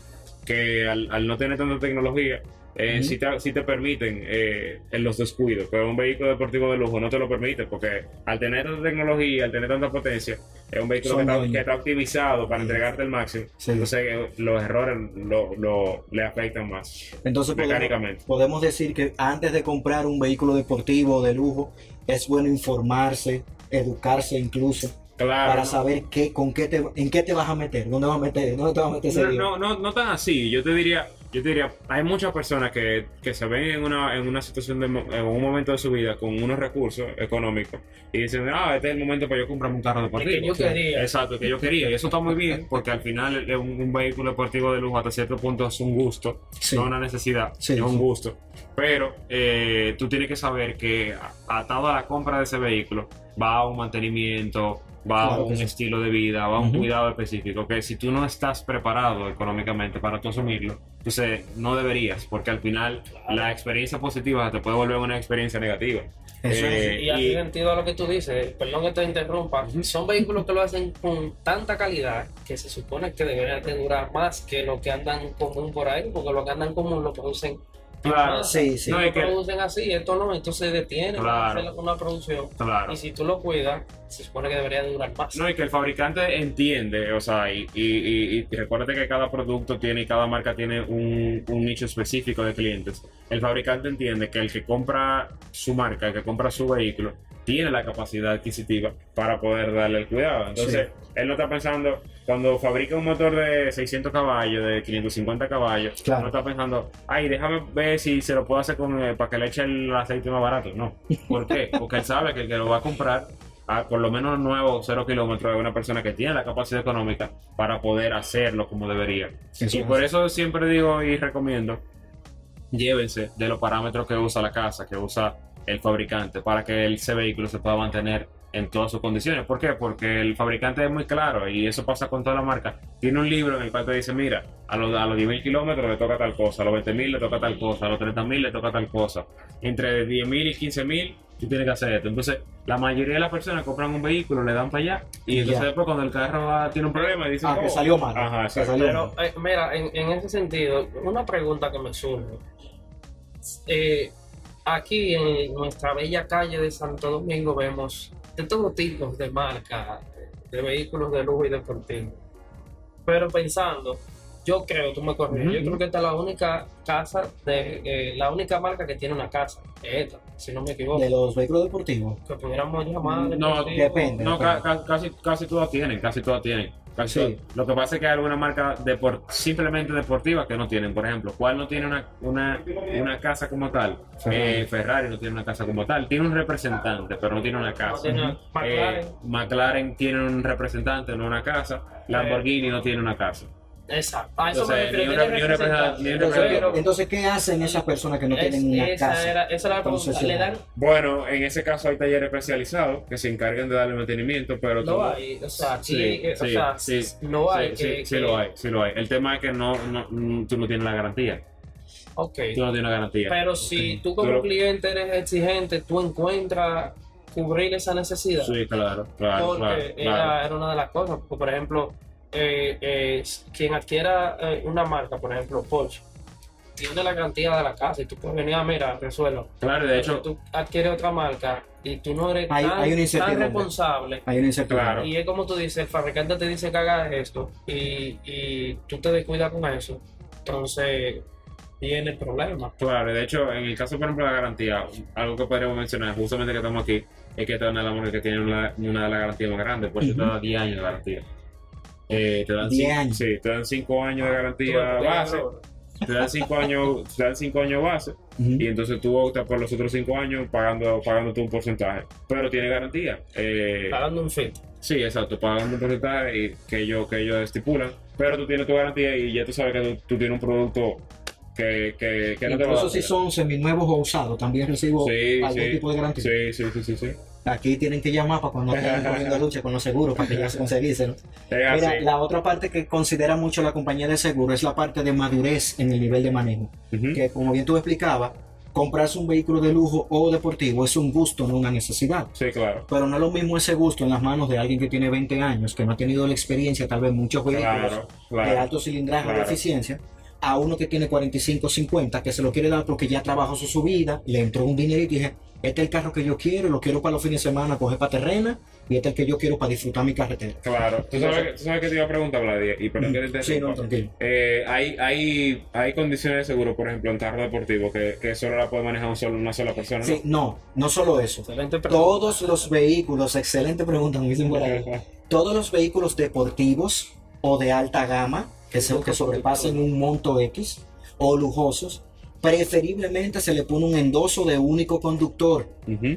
que al, al no tener tanta tecnología, eh, sí, te, sí te permiten eh, en los descuidos, pero un vehículo deportivo de lujo no te lo permite porque al tener tanta tecnología, al tener tanta potencia, es un vehículo que está, dueños. que está optimizado para Sí. entregarte el máximo. Sí. Entonces eh, los errores lo, lo- le afectan más Entonces podemos, mecánicamente. podemos decir que antes de comprar un vehículo deportivo de lujo, es bueno informarse, educarse incluso, Claro. para no- saber qué, con qué te, en qué te vas a meter, dónde vas a meter, dónde te vas a meter ese No, dinero. no, no, no tan así. Yo te diría, yo te diría, hay muchas personas que, que se ven en una, en una situación de, en un momento de su vida con unos recursos económicos y dicen, ah, este es el momento para yo comprarme un carro El deportivo. que yo quería. Exacto, que yo quería. Y eso está muy bien, porque al final un, un vehículo deportivo de lujo hasta cierto punto es un gusto, Sí. no una necesidad, Sí, es un gusto. Pero eh, tú tienes que saber que atado a la compra de ese vehículo va a un mantenimiento, va Claro un sí. estilo de vida, va un cuidado específico, que si tú no estás preparado económicamente para tú asumirlo, entonces no deberías, porque al final la experiencia positiva te puede volver una experiencia negativa. Eso es. Eh, Y hace y- sentido a lo que tú dices, perdón que te interrumpa, son vehículos que lo hacen con tanta calidad que se supone que deberían de durar más que lo que andan común por ahí, porque lo que andan común lo producen. Claro. Sí, sí. No, lo es que- producen así, esto no, esto se detiene para Claro. hacer una producción. Claro. Y si tú lo cuidas, se supone que debería de durar más. No, y que el fabricante entiende, o sea, y, y, y, y recuérdate que cada producto tiene y cada marca tiene un, un nicho específico de clientes. El fabricante entiende que el que compra su marca, el que compra su vehículo, tiene la capacidad adquisitiva para poder darle el cuidado. Entonces, él no está pensando, cuando fabrica un motor de 600 caballos, de 550 caballos, Claro. no está pensando, ay, déjame ver si se lo puedo hacer con, eh, para que le eche el aceite más barato. No. ¿Por qué? Porque él sabe que el que lo va a comprar a por lo menos nuevo cero kilómetros de una persona que tiene la capacidad económica para poder hacerlo como debería. Eso y por eso siempre digo y recomiendo, llévense de los parámetros que usa la casa, que usa el fabricante, para que ese vehículo se pueda mantener en todas sus condiciones. ¿Por qué? Porque el fabricante es muy claro y eso pasa con toda la marca. Tiene un libro en el cual te dice, mira, a los, a los 10.000 kilómetros le toca tal cosa, a los 20.000 le toca tal cosa, a los 30.000 le toca tal cosa. Entre 10.000 y 15.000 tú tienes que hacer esto. Entonces, la mayoría de las personas compran un vehículo, le dan para allá y entonces después cuando el carro tiene un problema dicen, Ah, que "Oh". salió mal. Ajá, Que salió Pero mal. eh, mira, en, en ese sentido, una pregunta que me surge. Eh, aquí en nuestra bella calle de Santo Domingo vemos de todo tipo de marcas, de vehículos de lujo y deportivos. Pero pensando, yo creo, tú me corriges, yo creo que esta es la única casa, de eh, la única marca que tiene una casa, es esta, si no me equivoco. De los vehículos deportivos. Que pudiéramos llamar. No, depende. No, ca- ca- casi, casi todas tienen, casi todas tienen. Sí. Lo que pasa es que hay alguna marca depor- simplemente deportiva que no tienen. Por ejemplo, ¿cuál no tiene una, una, una casa como tal? Ferrari. Eh, Ferrari no tiene una casa como tal. Tiene un representante, pero no tiene una No casa. tiene Ujú. McLaren. Eh, McLaren tiene un representante, no una casa. Lamborghini no tiene una casa. Exacto. A eso me Entonces, ni tiene un- ni un representante- ni un Entonces, Pero- entonces, ¿qué hacen esas personas que no Es- tienen una esa casa? Era, esa era la pregunta. Le dan, Bueno, en ese caso hay talleres especializados que se encargan de darle mantenimiento, pero no tú- hay, o sea, Sí, eh, o sí, sea, sí, no hay sí, que, sí, sí que- lo hay, sí lo hay. El tema es que no, no, mm, tú no tienes la garantía. Ok, Tú no tienes la garantía. pero si tú como Pero- cliente eres exigente, tú encuentras cubrir esa necesidad. Sí, claro, claro, porque claro, era, claro. era una de las cosas. Porque, por ejemplo, eh, eh, quien adquiera eh, una marca, por ejemplo, Porsche, tiene la garantía de la casa y tú puedes venir a mirar, resuelvo. Claro, de hecho, tú adquieres otra marca y tú no eres Hay- tan, hay tan responsable Hay una. Claro. Y es como tú dices, el fabricante te dice que hagas esto y, y tú te descuidas con eso. Entonces viene el problema. claro, de hecho, en el caso, por ejemplo, de la garantía, algo que podríamos mencionar, justamente que estamos aquí, es que esta es una de las que tiene una, una de las garantías más grandes, porque te Ujú. da 10 años de garantía. Eh, te dan 10 cinco- años. Sí, te dan 5 años de garantía Tú base, te dan 5 años, te dan cinco años base, y entonces tú optas por los otros 5 años pagando, pagándote un porcentaje, pero tiene garantía. Eh, Está dando un fit. Sí, exacto, pagando un porcentaje y que ellos, que ellos estipulan, pero tú tienes tu garantía y ya tú sabes que tú, tú tienes un producto que, que, que no te va a Incluso dar si son seminuevos o usados, también recibo Sí, algún sí. tipo de garantía. Sí, sí, sí, sí, sí. Aquí tienen que llamar para cuando estén corriendo lucha con los seguros para que ya se conseguíselo. Es así. Mira, la otra parte que considera mucho la compañía de seguro es la parte de madurez en el nivel de manejo. Que como bien tú explicabas, comprarse un vehículo de lujo o deportivo es un gusto, no una necesidad. Sí, claro. Pero no es lo mismo ese gusto en las manos de alguien que tiene 20 años, que no ha tenido la experiencia, tal vez muchos vehículos Claro, de claro. alto cilindraje o de Claro. eficiencia, a uno que tiene 45, 50, que se lo quiere dar porque ya trabajó su subida, le entró un dinerito y dije, este es el carro que yo quiero, lo quiero para los fines de semana, coger para terrena, y este es el que yo quiero para disfrutar mi carretera. Claro. ¿Tú sabes, que, tú sabes que te iba a preguntar, Vladi, y perdón que te interrumpa. Sí, no, tranquilo. Eh, hay, hay, hay condiciones de seguro, por ejemplo, en carro deportivo, que, que solo la puede manejar un solo, una sola persona. Sí, no, no solo eso. Excelente pregunta. Todos los vehículos, excelente pregunta, me dicen por ahí. todos los vehículos deportivos o de alta gama que, se, que sobrepasen un monto X o lujosos, preferiblemente se le pone un endoso de único conductor.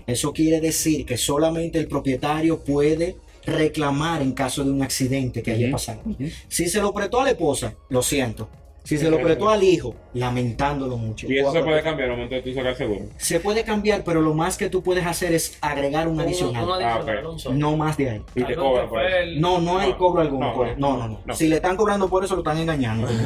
Eso quiere decir que solamente el propietario puede reclamar en caso de un accidente que haya pasado. Si se lo prestó a la esposa, lo siento, Si se lo prestó al hijo, lamentándolo mucho. Y eso se puede cambiar al momento de tú sacar seguro. Se puede cambiar, pero lo más que tú puedes hacer es agregar un adicional. un adicional, Ah. No más de ahí. Y te cobran por eso. No, no hay No, cobro alguno. no, por eso. No, no, no, no. Si le están cobrando por eso, lo están engañando.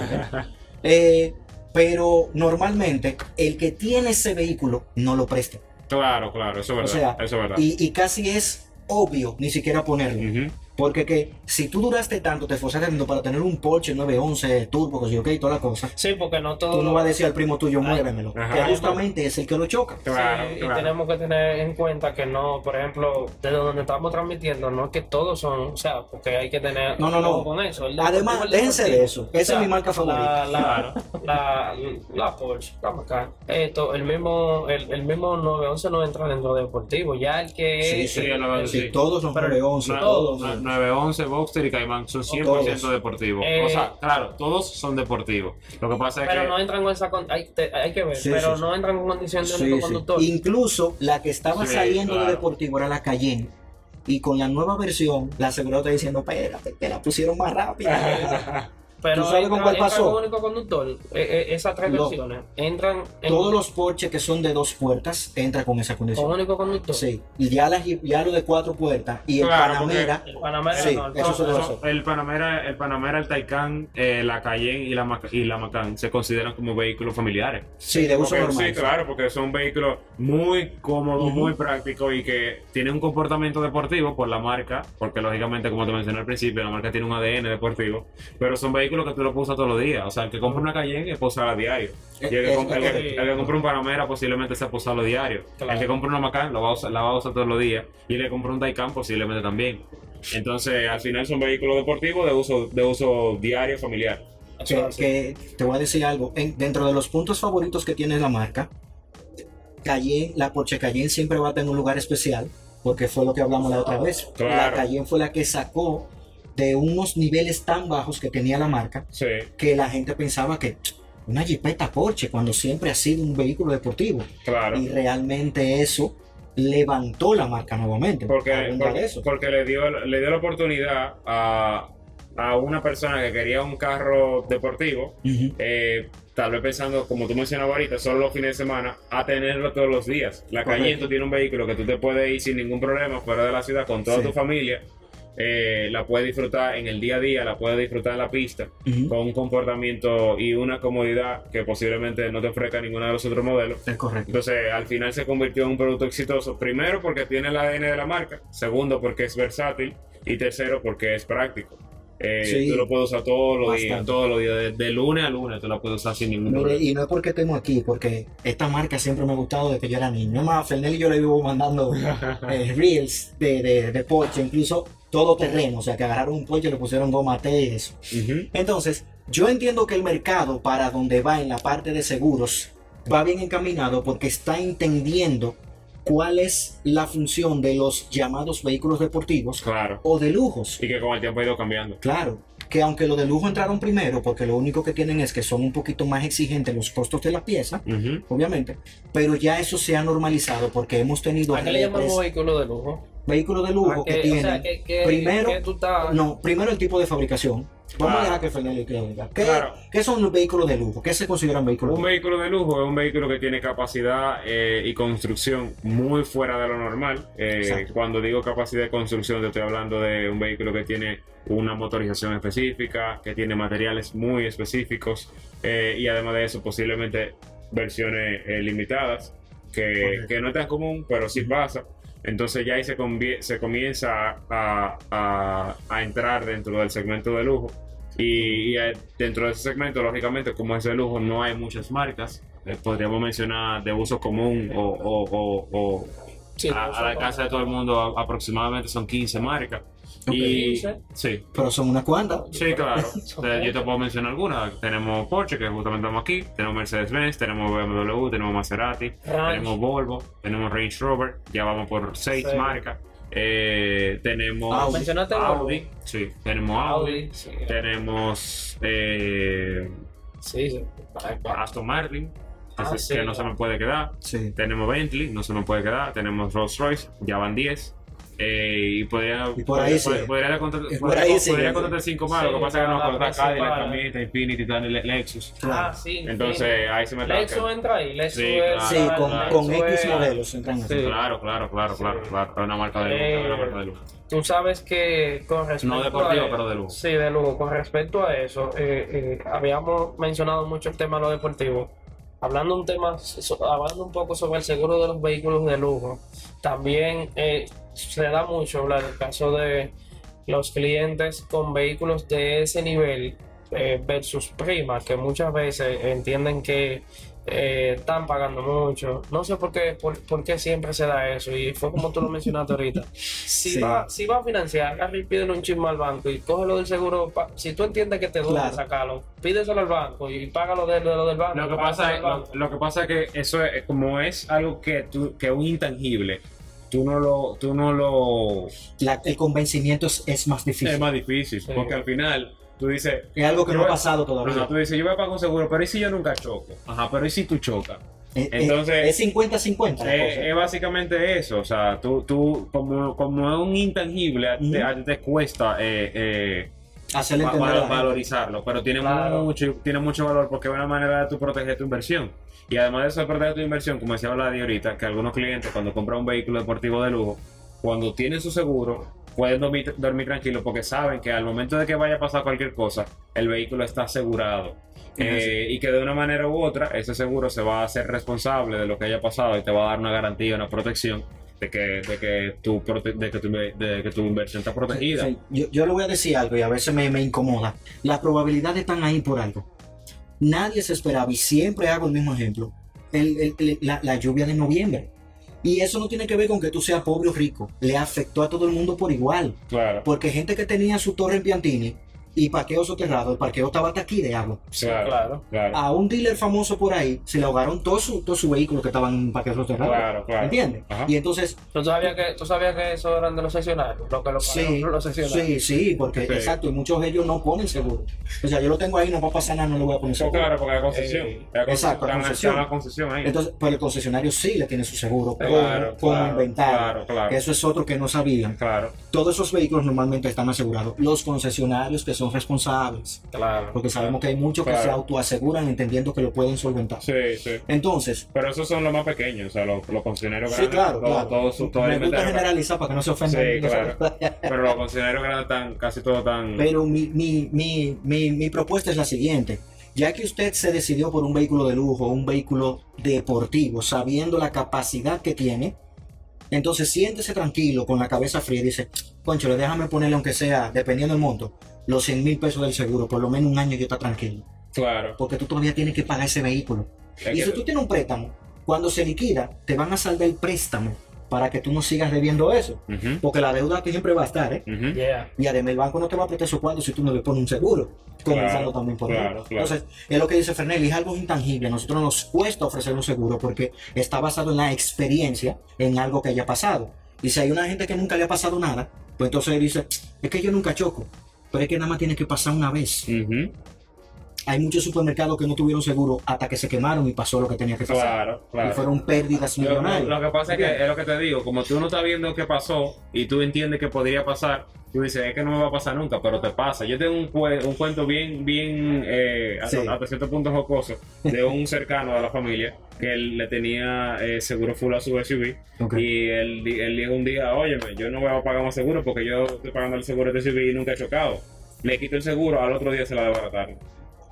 Eh, pero normalmente, el que tiene ese vehículo no lo presta. Claro, claro, eso es O verdad. sea, eso es verdad. y, y casi es obvio ni siquiera ponerlo. Ujú. Porque que si tú duraste tanto, te esforzaste tanto para tener un Porsche 911 turbo, que sí, ok, toda la cosa, Sí, porque no todo. tú no vas a decir al primo tuyo, Ay. muévemelo. Ajá. Que justamente es el que lo choca. Claro, Sí, claro. Y tenemos que tener en cuenta que no, por ejemplo, desde donde estamos transmitiendo, no es que todos son, o sea, porque hay que tener No, no, no. ojo con eso. El Además, el déjense de eso. Esa es mi marca favorita. La, la, la, la Porsche, la Macan. Esto, el mismo, el, el mismo 911 no entra dentro de deportivo. Ya el que Sí, es. sí, el 911, Sí, todos son Pero 911, no- todos. No- 911, Boxster y Cayman son 100% Todos. deportivos. Eh, o sea, claro, todos son deportivos. Lo que pasa es Pero que. no entran con esa. con- hay, te- hay que ver, Sí, pero sí, no entran con condición de Sí, único sí. conductor. Incluso la que estaba Sí, saliendo de claro. deportivo era la Cayenne. Y con la nueva versión, la aseguradora está diciendo, espérate, que la pusieron más rápida. Pero ¿Tú sabes con cuál entra pasó? único conductor. Eh, eh, esas tres No. versiones entran en- Todos los Porsche que son de dos puertas entran con esa con condición. único conductor. Sí, y ya, las, ya lo de cuatro puertas y el Claro, Panamera, El Panamera Sí, no, el eso Panamera- el Panamera, el Panamera, el Taycan, eh, la Cayenne y la, Mac- y la Macan se consideran como vehículos familiares. sí, de uso Porque- normal. sí, claro, porque son vehículos muy cómodos, muy prácticos y que tienen un comportamiento deportivo por la marca, porque lógicamente, como te mencioné al principio, la marca tiene un ADN deportivo, pero son vehículos que tú los puedes usar todos los días. O sea, el que compra una Cayenne es posarla a diario. Y el que, Es- el que- correcto. el que compra un Panamera posiblemente sea posarlo diario. Claro. El que compra una Macan lo va a usar, la va a usar todos los días. Y el que compra un Taycan posiblemente también. Entonces, al final son vehículos deportivos de uso, de uso diario familiar. Que, te voy a decir algo. En- dentro de los puntos favoritos que tiene la marca, Cayenne, la Porsche Cayenne siempre va a tener un lugar especial, porque fue lo que hablamos la otra vez. La. Cayenne fue la que sacó de unos niveles tan bajos que tenía la marca Sí. que la gente pensaba que "Tch, una Jeepeta Porsche cuando siempre ha sido un vehículo deportivo Claro. y realmente eso levantó la marca nuevamente Porque, porque, eso. porque le, dio, le dio la oportunidad a, a una persona que quería un carro deportivo, eh, tal vez pensando, como tú mencionabas ahorita, solo los fines de semana, a tenerlo todos los días. La Correcto. Tú tienes un vehículo que tú te puedes ir sin ningún problema fuera de la ciudad con toda Sí. tu familia. Eh, la puedes disfrutar en el día a día, la puedes disfrutar en la pista, con un comportamiento y una comodidad que posiblemente no te ofrezca ninguno de los otros modelos. Es correcto. Entonces, al final se convirtió en un producto exitoso. Primero, porque tiene el ADN de la marca. Segundo, porque es versátil. Y tercero, porque es práctico. Eh, Sí. tú lo puedes usar todos los días, todos los días, de, de lunes a lunes tú lo puedes usar sin ningún Mire, problema. y no es porque estemos aquí, porque esta marca siempre me ha gustado desde que yo era niño. Es más, Fernel y yo le vivo mandando eh, reels de, de, de Porsche, incluso todo terreno, o sea, que agarraron un Porsche y le pusieron goma T y eso. Entonces, yo entiendo que el mercado para donde va en la parte de seguros va bien encaminado porque está entendiendo cuál es la función de los llamados vehículos deportivos Claro. o de lujos. Y que con el tiempo ha ido cambiando. Claro, que aunque los de lujo entraron primero, porque lo único que tienen es que son un poquito más exigentes los costos de la pieza, obviamente, pero ya eso se ha normalizado porque hemos tenido ¿A qué le llamamos vehículo de lujo? Vehículos de lujo ¿A que o sea, que, que- primero- que estás... no, primero el tipo de fabricación. Vamos a dejar que Fernando que diga. ¿Qué, Claro. qué son los vehículos de lujo? ¿Qué se consideran vehículos Un de lujo? vehículo de lujo es un vehículo que tiene capacidad eh, y construcción muy fuera de lo normal. Eh, cuando digo capacidad de construcción, te estoy hablando de un vehículo que tiene una motorización específica, que tiene materiales muy específicos eh, y además de eso posiblemente versiones limitadas, que, que no es tan común, pero sí pasa. Entonces ya ahí se, comienza a, entrar dentro del segmento de lujo. Y, eh, dentro de ese segmento, lógicamente, como es de lujo, no hay muchas marcas. Eh, podríamos mencionar de uso común o Sí, a, no a la casa de todo el mundo aproximadamente son 15 marcas. Ok. Y, 15. sí, Pero son unas cuantas. sí, claro. Yo te puedo mencionar algunas. Tenemos Porsche, que justamente estamos aquí. Tenemos Mercedes-Benz, tenemos BMW, tenemos Maserati, tenemos Volvo, tenemos Range Rover. Ya vamos por 6 Sí. marcas. Eh, tenemos Audi. Mencionaste Audi, Volvo. sí, tenemos Audi, Audi. Sí, tenemos eh, sí. Aston Martin, que, Ah, sí, que no se me puede quedar. Sí. Tenemos Bentley, no se me puede quedar. Tenemos Rolls Royce, ya van 10. eh, y podría, Y por ahí sí. podría, por ahí sí. podría contratar cinco más, lo que pasa es que no para contra la Cadillac. Camioneta, Infinity, Lexus. Claro. Ah, sí. Entonces ahí se me está Lexus entra ahí. Lexus Sí, claro. Sí, con, claro. con Lexus X modelos. Claro, claro, claro, claro, Sí. claro. Es una marca de lujo, Eh, es una marca de lujo. Tú sabes que con respecto No deportivo, a, pero de lujo. Sí, de lujo. Con respecto a eso, eh, eh, habíamos mencionado mucho el tema de lo deportivo. Hablando un tema, hablando un poco sobre el seguro de los vehículos de lujo, también eh, se da mucho hablar del caso de los clientes con vehículos de ese nivel eh, versus prima, que muchas veces entienden que eh, están pagando mucho. No sé por qué, por, por qué siempre se da eso. Y fue como tú lo mencionaste ahorita. Si, Sí. va, si va a financiar, agarra y pídele un chisme al banco y cógelo del seguro. pa- si tú entiendes que te duele Claro. sacarlo, pídeselo al banco y págalo de, de lo del banco. Lo que, pasa es, banco. lo, lo que pasa es que eso es como es algo que tú, que es un intangible, tú no lo, tú no lo La- el convencimiento es, es más difícil. es más difícil, Sí. porque al final tú dices, Es algo que no ha pasado todavía. ajá, tú dices, yo voy a pagar un seguro, pero ¿y si yo nunca choco? Ajá, pero ¿y si tú chocas? Eh, eh, entonces- es 50-50 la Eh, es básicamente eso, o sea, tú, tú como, como es un intangible, Ujú. a ti te cuesta eh, eh, Hacerle valorizarlo, pero tiene Claro. mucho tiene mucho valor porque es una manera de tú proteger tu inversión. Y además de eso de proteger tu inversión, como decía Vladi ahorita, que algunos clientes cuando compran un vehículo deportivo de lujo, cuando tienen su seguro, pueden dormir, dormir tranquilos porque saben que al momento de que vaya a pasar cualquier cosa, el vehículo está asegurado. Eh, y que de una manera u otra, ese seguro se va a hacer responsable de lo que haya pasado y te va a dar una garantía, una protección de que, de que, tu, de que, tu, de que tu inversión está protegida. Sí, Yo, yo le voy a decir algo y a veces me, me incomoda. Las probabilidades están ahí por algo. Nadie se esperaba, y siempre hago el mismo ejemplo, el- el- la, la lluvia de noviembre. Y eso no tiene que ver con que tú seas pobre o rico. Le afectó a todo el mundo por igual. Claro. Porque gente que tenía su torre en Piantini y parqueo soterrado, el parqueo estaba hasta aquí de agua. Claro, claro. claro, A un dealer famoso por ahí se le ahogaron todos sus todo su vehículos que estaban en parqueo soterrado. claro, claro. ¿Entiendes? Ajá. Y entonces ¿Tú sabías que, tú sabías que eso eran de los sesionarios? Lo que lo Sí, los sesionarios. sí, sí, porque Sí. exacto, y muchos de ellos no ponen seguro. O sea, yo lo tengo ahí, no va a pasar nada, no le voy a poner Pues seguro. claro, porque la concesión. Eh, concesión exacto, en- concesión. la concesión ahí. Entonces, pero el concesionario sí le tiene su seguro Claro, como claro, inventario. claro, claro. Eso es otro que no sabían. Claro, Todos esos vehículos normalmente están asegurados. Los concesionarios que son responsables. Claro. Porque sabemos que hay muchos que Claro. se autoaseguran entendiendo que lo pueden solventar. sí, sí. Entonces, Pero esos son los más pequeños, o sea, los, los concesionarios sí, grandes. claro, todo, claro. todo su- todo el Me gusta generalizar para que no se ofendan. Sí, claro. Pero los concesionarios grandes están casi todos tan. Pero mi, mi, mi, mi, mi propuesta es la siguiente. Ya que usted se decidió por un vehículo de lujo, un vehículo deportivo, sabiendo la capacidad que tiene, entonces siéntese tranquilo, con la cabeza fría y dice, concho, déjame ponerle aunque sea, dependiendo del monto, los 100 mil pesos del seguro, por lo menos un año yo está tranquilo. Claro. Porque tú todavía tienes que pagar ese vehículo. Es Y que- si tú tienes un préstamo, cuando se liquida, te van a saldar el préstamo para que tú no sigas debiendo eso. Porque la deuda que siempre va a estar, ¿eh? Yeah. Y además el banco no te va a prestar esos cuartos si tú no le pones un seguro. Comenzando Claro, también por ahí. claro, claro. Entonces, es lo que dice Fernelli, es algo intangible. A nosotros nos cuesta ofrecer un seguro porque está basado en la experiencia, en algo que haya pasado. Y si hay una gente que nunca le ha pasado nada, pues entonces dice, es que yo nunca choco. Pero es que nada más tiene que pasar una vez. Hay muchos supermercados que no tuvieron seguro hasta que se quemaron y pasó lo que tenía que pasar. Claro, Y claro. fueron pérdidas Lo, millonarias. lo- lo que pasa es que es lo que te digo, como tú no estás viendo qué pasó y tú entiendes que podría pasar, tú dices, es que no me va a pasar nunca, pero te pasa. Yo tengo un, cue- un cuento bien, bien, eh, hasta, Sí. hasta cierto punto jocoso, de un cercano de la familia que él le tenía eh, seguro full a su SUV y él, él dijo un día, óyeme, yo no voy a pagar más seguro porque yo estoy pagando el seguro de SUV y nunca he chocado. Le quito el seguro, al otro día se la desbarataron.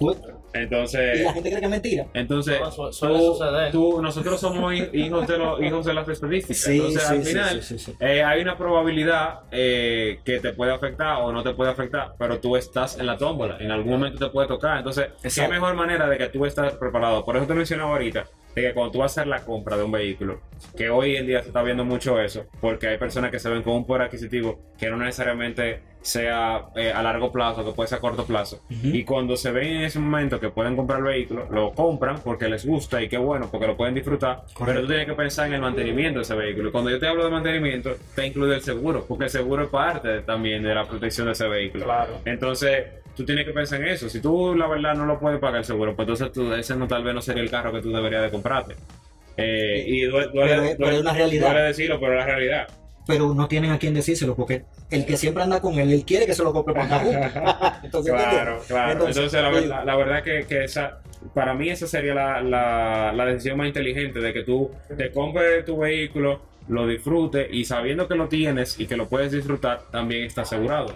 Tú- Entonces... Y la gente cree que es mentira. Entonces, No, su- suele tú- nosotros somos hi- hijos de los hijos de las estadísticas. Sí, Entonces, sí, al final, sí, sí, sí. eh, hay una probabilidad eh, que te puede afectar o no te puede afectar, pero tú estás en la tómbola. En algún momento te puede tocar. Entonces, qué Exacto. mejor manera de que tú estés preparado. Por eso te mencionaba ahorita de que cuando tú vas a hacer la compra de un vehículo, que hoy en día se está viendo mucho eso, porque hay personas que se ven con un poder adquisitivo que no necesariamente sea eh, a largo plazo, que puede ser a corto plazo. Y cuando se ven en ese momento que pueden comprar el vehículo, lo compran porque les gusta y qué bueno, porque lo pueden disfrutar. Pero tú tienes que pensar en el mantenimiento de ese vehículo. Y cuando yo te hablo de mantenimiento, te incluye el seguro, porque el seguro es parte también de la protección de ese vehículo. Claro. Entonces, tú tienes que pensar en eso. Si tú, la verdad, no lo puedes pagar el seguro, pues entonces tú, ese no, tal vez no sería el carro que tú deberías de comprarte. Eh, y duele, duele- Pero pero es una realidad. duele decirlo, pero es la realidad. pero no tienen a quién decírselo, porque el que siempre anda con él, él quiere que se lo compre para. Entonces, Claro, claro. Entonces, Entonces, la, verdad, la verdad que, que esa, para mí esa sería la, la, la decisión más inteligente de que tú te compres tu vehículo, lo disfrutes y sabiendo que lo tienes y que lo puedes disfrutar, también está asegurado.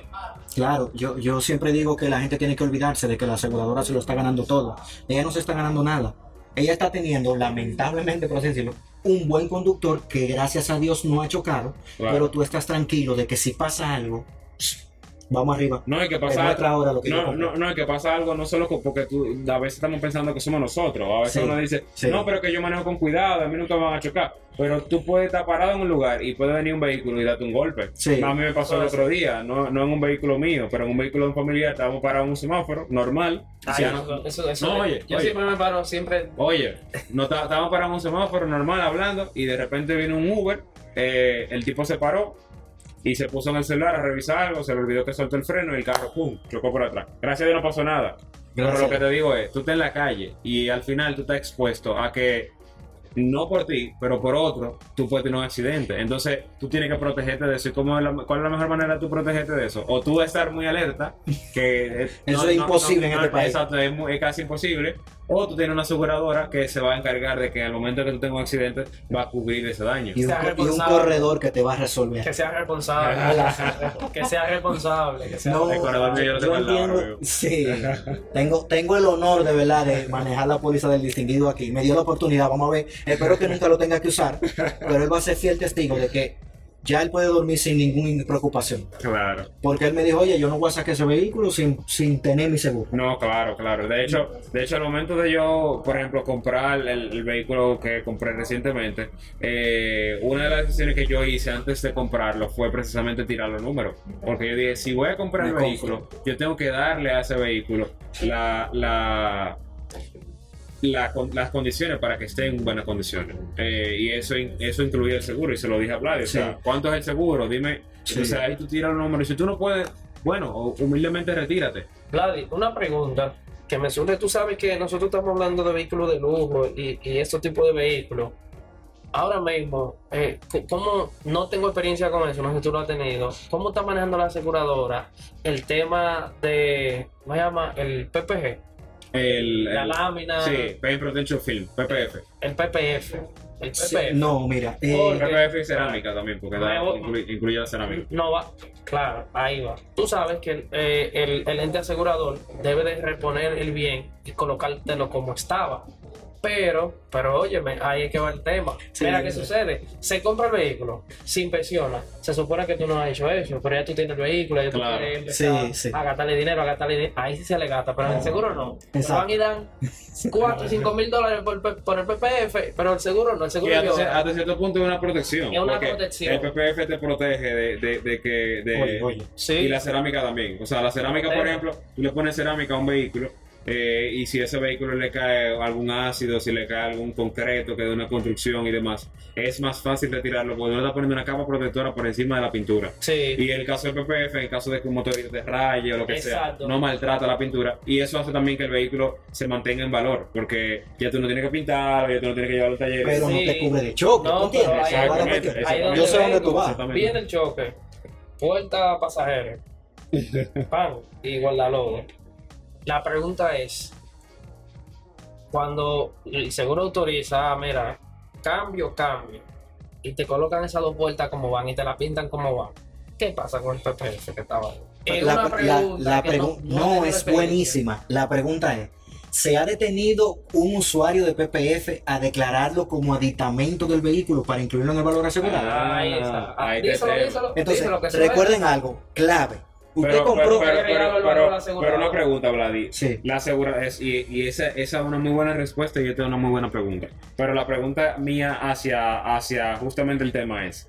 Claro, yo, yo siempre digo que la gente tiene que olvidarse de que la aseguradora se lo está ganando todo. Ella no se está ganando nada. Ella está teniendo, lamentablemente, por así decirlo, un buen conductor que gracias a Dios no ha chocado, Claro. pero tú estás tranquilo de que si pasa algo, vamos arriba. No hay que pasar. ahora lo que No, no, no, es que pasa algo no solo porque tú, a veces estamos pensando que somos nosotros, a veces Sí, uno dice, sí. no, pero que yo manejo con cuidado, a mí nunca me van a chocar, pero tú puedes estar parado en un lugar y puede venir un vehículo y darte un golpe. Sí. A mí me pasó el otro día, no, no en un vehículo mío, pero en un vehículo de un familiar, estábamos parados en un semáforo, normal, Ay, ya no- eso, eso, No, oye, yo oye. siempre me paro, siempre. Oye, no está- estábamos parados en un semáforo normal hablando y de repente viene un Uber, eh, el tipo se paró y se puso en el celular a revisar algo, se le olvidó que soltó el freno y el carro, ¡pum!, chocó por atrás. Gracias a Dios no pasó nada. Pero lo que te digo es, tú estás en la calle y al final tú estás expuesto a que, no por ti, pero por otro, tú puedes tener un accidente. Entonces, tú tienes que protegerte de eso. ¿Y cómo es la- cuál es la mejor manera de tú protegerte de eso? O tú estar muy alerta, que... es- Eso es imposible en este país. Exacto, es casi imposible. O tú tienes una aseguradora que se va a encargar de que al momento que tú tengas un accidente va a cubrir ese daño. Y un, Sea co- y un responsable. corredor que te va a resolver. Que sea responsable. que sea responsable. Que sea No, El corredor que yo lo yo tengo entiendo, sí, tengo, tengo el honor de verdad de manejar la póliza del distinguido aquí. Me dio la oportunidad, vamos a ver. Espero que nunca lo tenga que usar, pero él va a ser fiel testigo de que ya él puede dormir sin ninguna preocupación. Claro. Porque él me dijo, oye, yo no voy a sacar ese vehículo sin, sin tener mi seguro. No, claro, claro. De hecho, de hecho, al momento de yo, por ejemplo, comprar el, el vehículo que compré recientemente, eh, una de las decisiones que yo hice antes de comprarlo fue precisamente tirar los números. Porque yo dije, si voy a comprar Me el vehículo, yo tengo que darle a ese vehículo la, la, la las condiciones para que esté en buenas condiciones. Eh, y eso, eso incluye el seguro. Y se lo dije a Vlad. O sea, Sí. ¿cuánto es el seguro? Dime. Sí. O sea, ahí tú tiras los números. Y si tú no puedes, bueno, humildemente retírate. Vladi, una pregunta que me surge. Tú sabes que nosotros estamos hablando de vehículos de lujo y, y estos tipos de vehículos. Ahora mismo, eh, ¿cómo no tengo experiencia con eso? No sé si tú lo has tenido. ¿Cómo está manejando la aseguradora el tema de, ¿cómo se llama? El PPG, El, la el- lámina, Sí, Paint Protection Film, PPF. el PPF. El Sí, PPF. no, mira, eh, Porque- PPF y cerámica también, porque da- Nuevo- incluye, incluye la cerámica. No va, claro, ahí va. Tú sabes que eh, el, el ente asegurador debe de reponer el bien y colocártelo como estaba. Pero, pero óyeme, ahí es que va el tema. Sí. Mira qué sucede. Se compra el vehículo, se inspecciona. Se supone que tú no has hecho eso, pero ya tú tienes el vehículo, ya tú Claro. quieres empezar Sí, sí. a gastarle dinero, a gastarle dinero. Ahí sí se le gasta, pero en el seguro no. Exacto. van y dan 4 o 5 mil dólares por, por el PPF, pero el seguro no. El Y seguro hasta, cier- hasta cierto punto es una protección. Es una protección. El PPF te protege de, de, de que. De, oye, oye. Sí. Y la cerámica también. O sea, la cerámica, por ejemplo, tú le pones cerámica a un vehículo. Eh, y si a ese vehículo le cae algún ácido, si le cae algún concreto que de una construcción y demás, es más fácil retirarlo porque no está poniendo una capa protectora por encima de la pintura. Sí. Y el caso del PPF, en el caso de que un motorista te raye o lo que Exacto. sea, no maltrata la pintura. Y eso hace también que el vehículo se mantenga en valor, porque ya tú no tienes que pintar, ya tú no tienes que llevarlo al taller. pero no te cubre de choque, No, Exactamente, Yo sé dónde tú vas. Viene el choque, puerta pasajero, pan y guardalodo. La pregunta es, cuando el seguro autoriza, ah, mira, cambio, cambio, y te colocan esas dos puertas como van y te la pintan como van, ¿qué pasa con el PPF que estaba ahí? Es La, una pregunta la pregu- no, es buenísima. La pregunta es, ¿se ha detenido un usuario de PPF a declararlo como aditamento del vehículo para incluirlo en el valor asegurado? Ah, Ahí está. ahí díselo, díselo, Entonces, recuerden algo, clave. Usted Pero, compró... pero, pero, pero- una pregunta, Vladi. Sí. La asegura es, y, y esa, esa es una muy buena respuesta y esta es una muy buena pregunta. Pero la pregunta mía hacia, hacia justamente el tema es: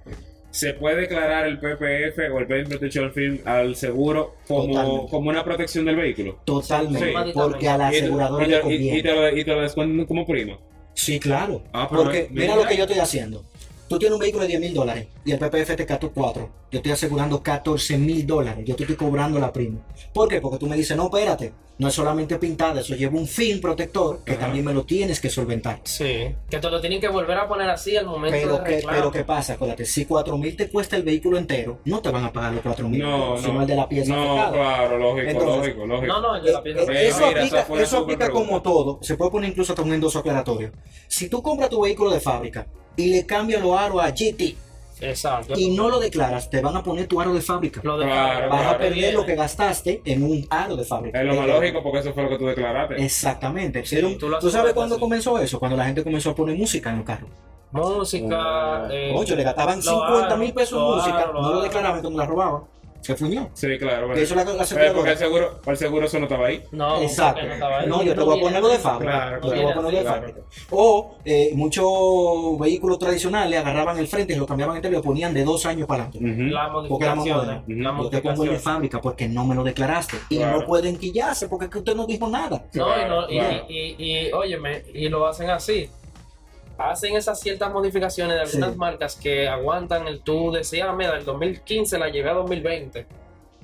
¿se puede declarar el PPF o el Paint Protection Film al seguro como, como una protección del vehículo? Totalmente, Sí. porque a la Y te- aseguradora y le te, y- y conviene. te lo, y te lo descuentan como prima. Sí, claro. Ah, porque me- mira mira. lo que yo estoy haciendo. Tú tienes un vehículo de 10 mil dólares y el PPF te costó 4. Yo estoy asegurando 14 mil dólares. Yo te estoy cobrando la prima. ¿Por qué? Porque tú me dices, no, espérate. No es solamente pintada, eso lleva un film protector que Ajá. también me lo tienes que solventar. Sí, que te lo tienen que volver a poner así al momento Pero de ¿qué, reclamo. pero ¿qué pasa? Acuérdate, si 4 mil te cuesta el vehículo entero, no te van a pagar los 4 mil, No, sino no. el de la pieza No, afectada. claro, lógico, Entonces, lógico, lógico. No, no, el de la pieza. eh, eso mira, aplica, eso aplica como todo. Se puede poner incluso hasta un endoso aclaratorio. Si tú compras tu vehículo de fábrica y le cambias los aros a GT Exacto. y no lo declaras, te van a poner tu aro de fábrica. Lo de Claro, Vas a perder lo que gastaste en un aro de fábrica. Es lo más lógico porque eso fue lo que tú declaraste. Exactamente. Sí, Pero, tú sabes cuándo así. comenzó eso? Cuando la gente comenzó a poner música en los carros. Música. Oh. eh, Oye, le gastaban los 50 aros, mil pesos en música, no lo declaraban cuando la robaban. Se fuñó. Sí, claro. Que eso la, la Eh, porque el seguro, el seguro eso no estaba ahí. No, Exacto. porque no estaba ahí. No, yo te voy a poner lo de fábrica. Claro, Yo te voy a claro. poner lo de Claro. fábrica. O eh, muchos vehículos tradicionales agarraban el frente y lo cambiaban entero y lo ponían de dos años para adelante. Ujú. Las Porque era más modificaciones. moderno. las Yo te pongo el de fábrica porque no me lo declaraste. Y Claro. no pueden quillarse porque es que usted no dijo nada. No, y, no, Claro. y, y, y, óyeme, y lo hacen así. Hacen esas ciertas modificaciones de algunas Sí. marcas que aguantan el tú decías, mira, del 2015 la llegada a 2020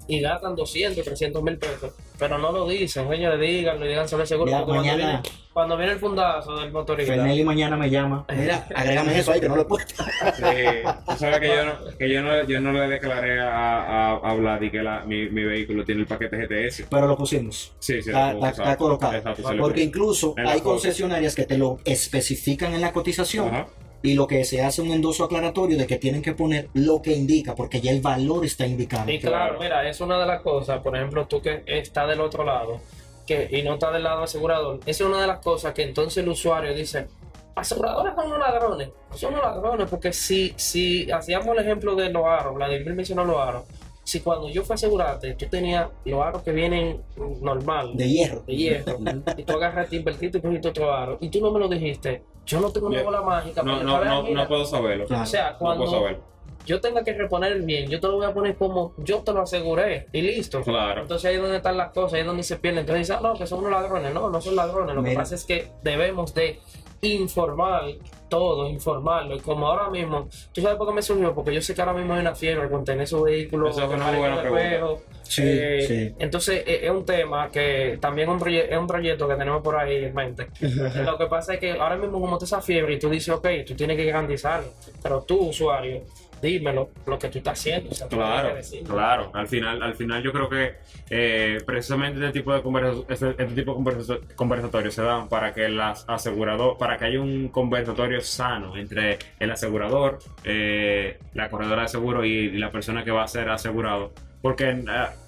y gastan 200, 300 mil pesos, pero no lo dicen, señores, díganlo y digan sobre el seguro. Cuando, mañana- cuando viene el fundazo del motorista, Fernelli mañana me llama. Mira, agrégame eso ahí que no lo he puesto. Sí, tú sabes que yo no, que yo no, yo no le declaré a, a, a Vladi que la, mi, mi vehículo tiene el paquete GTS. Pero lo pusimos. Sí, sí, Está, lo está- está colocado. Exacto, Porque incluso hay concesionarias que te lo especifican en la cotización. Ajá. Y lo que se hace un endoso aclaratorio de que tienen que poner lo que indica, porque ya el valor está indicado. Y claro, Claro. mira, es una de las cosas, por ejemplo, tú que estás del otro lado que, y no estás del lado asegurador, esa es una de las cosas que entonces el usuario dice, aseguradores son unos ladrones, son unos ladrones, porque si, si hacíamos el ejemplo de los aros, Vladimir mencionó los aros, si cuando yo fui a asegurarte, tú tenías los aros que vienen normal, De hierro. de hierro, y tú agarraste, invertiste y cogiste otro aro, y tú no me lo dijiste, yo no tengo una bola mágica, No, para no, no, no puedo saberlo. O sea, No cuando puedo saberlo. Yo tenga que reponer el bien, yo te lo voy a poner como yo te lo aseguré y listo. Claro. Entonces ahí es donde están las cosas, ahí es donde se pierden. Entonces dicen, ah, no, que son unos ladrones. No, no son ladrones. Lo que pasa es que debemos de informar todo, informarlo. Y como ahora mismo, ¿tú sabes por qué me surgió? Porque yo sé que ahora mismo hay una fiebre con tener esos vehículos. Esa es una con buena. Sí, Eh, sí. Entonces eh, es un tema que también es un, es un proyecto que tenemos por ahí en mente. Lo que pasa es que ahora mismo como está esa fiebre y tú dices, ok, tú tienes que garantizarlo, pero tú, usuario, dímelo lo que tú estás haciendo. o sea, Claro, claro. Al final, al final yo creo que eh, precisamente este tipo de conversa- este, este tipo de conversa- conversatorios se dan para que las asegurador, para que haya un conversatorio sano entre el asegurador, eh, la corredora de seguro y la persona que va a ser asegurado. Porque eh,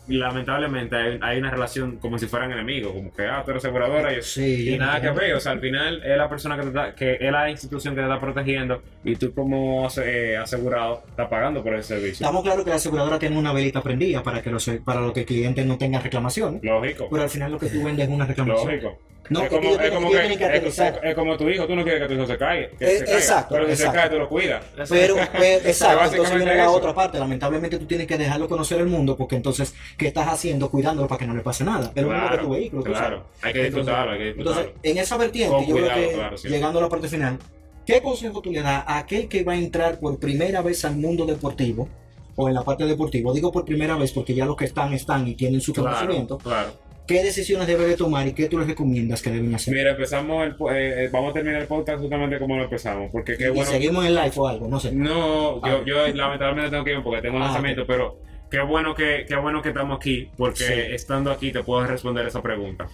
lamentablemente hay, hay una relación como si fueran enemigos, como que ah, tú eres aseguradora y, Sí, y nada que ver. O sea, al final es la persona que te está, que es la institución que te está protegiendo y tú como eh, asegurado estás pagando por ese servicio. Estamos claros que la aseguradora tiene una velita prendida para que los, para lo que el cliente no tenga reclamaciones. Lógico. Pero al final lo que tú vendes es una reclamación. Lógico. No, es, como, es, como ellos que, tienen que es- aterrizar. es como tu hijo, tú no quieres que tu hijo se caiga. Eh, caiga. exacto, Pero si exacto. se cae, tú lo cuidas. Pero, pero- exacto, entonces viene la otra parte. Lamentablemente tú tienes que dejarlo conocer al mundo porque entonces, ¿qué estás haciendo cuidándolo para que no le pase nada? Es lo mismo que tu vehículo. claro. Hay que disfrutarlo, hay que disfrutarlo. Entonces, en esa vertiente, Con yo cuidado, creo que claro, sí. llegando a la parte final, ¿qué consejo tú le das a aquel que va a entrar por primera vez al mundo deportivo o en la parte deportiva? Digo por primera vez porque ya los que están, están y tienen su claro, conocimiento. claro. ¿Qué decisiones debe de tomar y qué tú les recomiendas que deben hacer? Mira, empezamos el, eh, eh, vamos a terminar el podcast justamente como lo empezamos. Porque qué y bueno. seguimos en live o algo, no sé. No, Ah. yo, yo lamentablemente tengo que ir porque tengo un Ah, lanzamiento, pero qué bueno que, qué bueno que estamos aquí, porque Sí. estando aquí te puedo responder esa pregunta.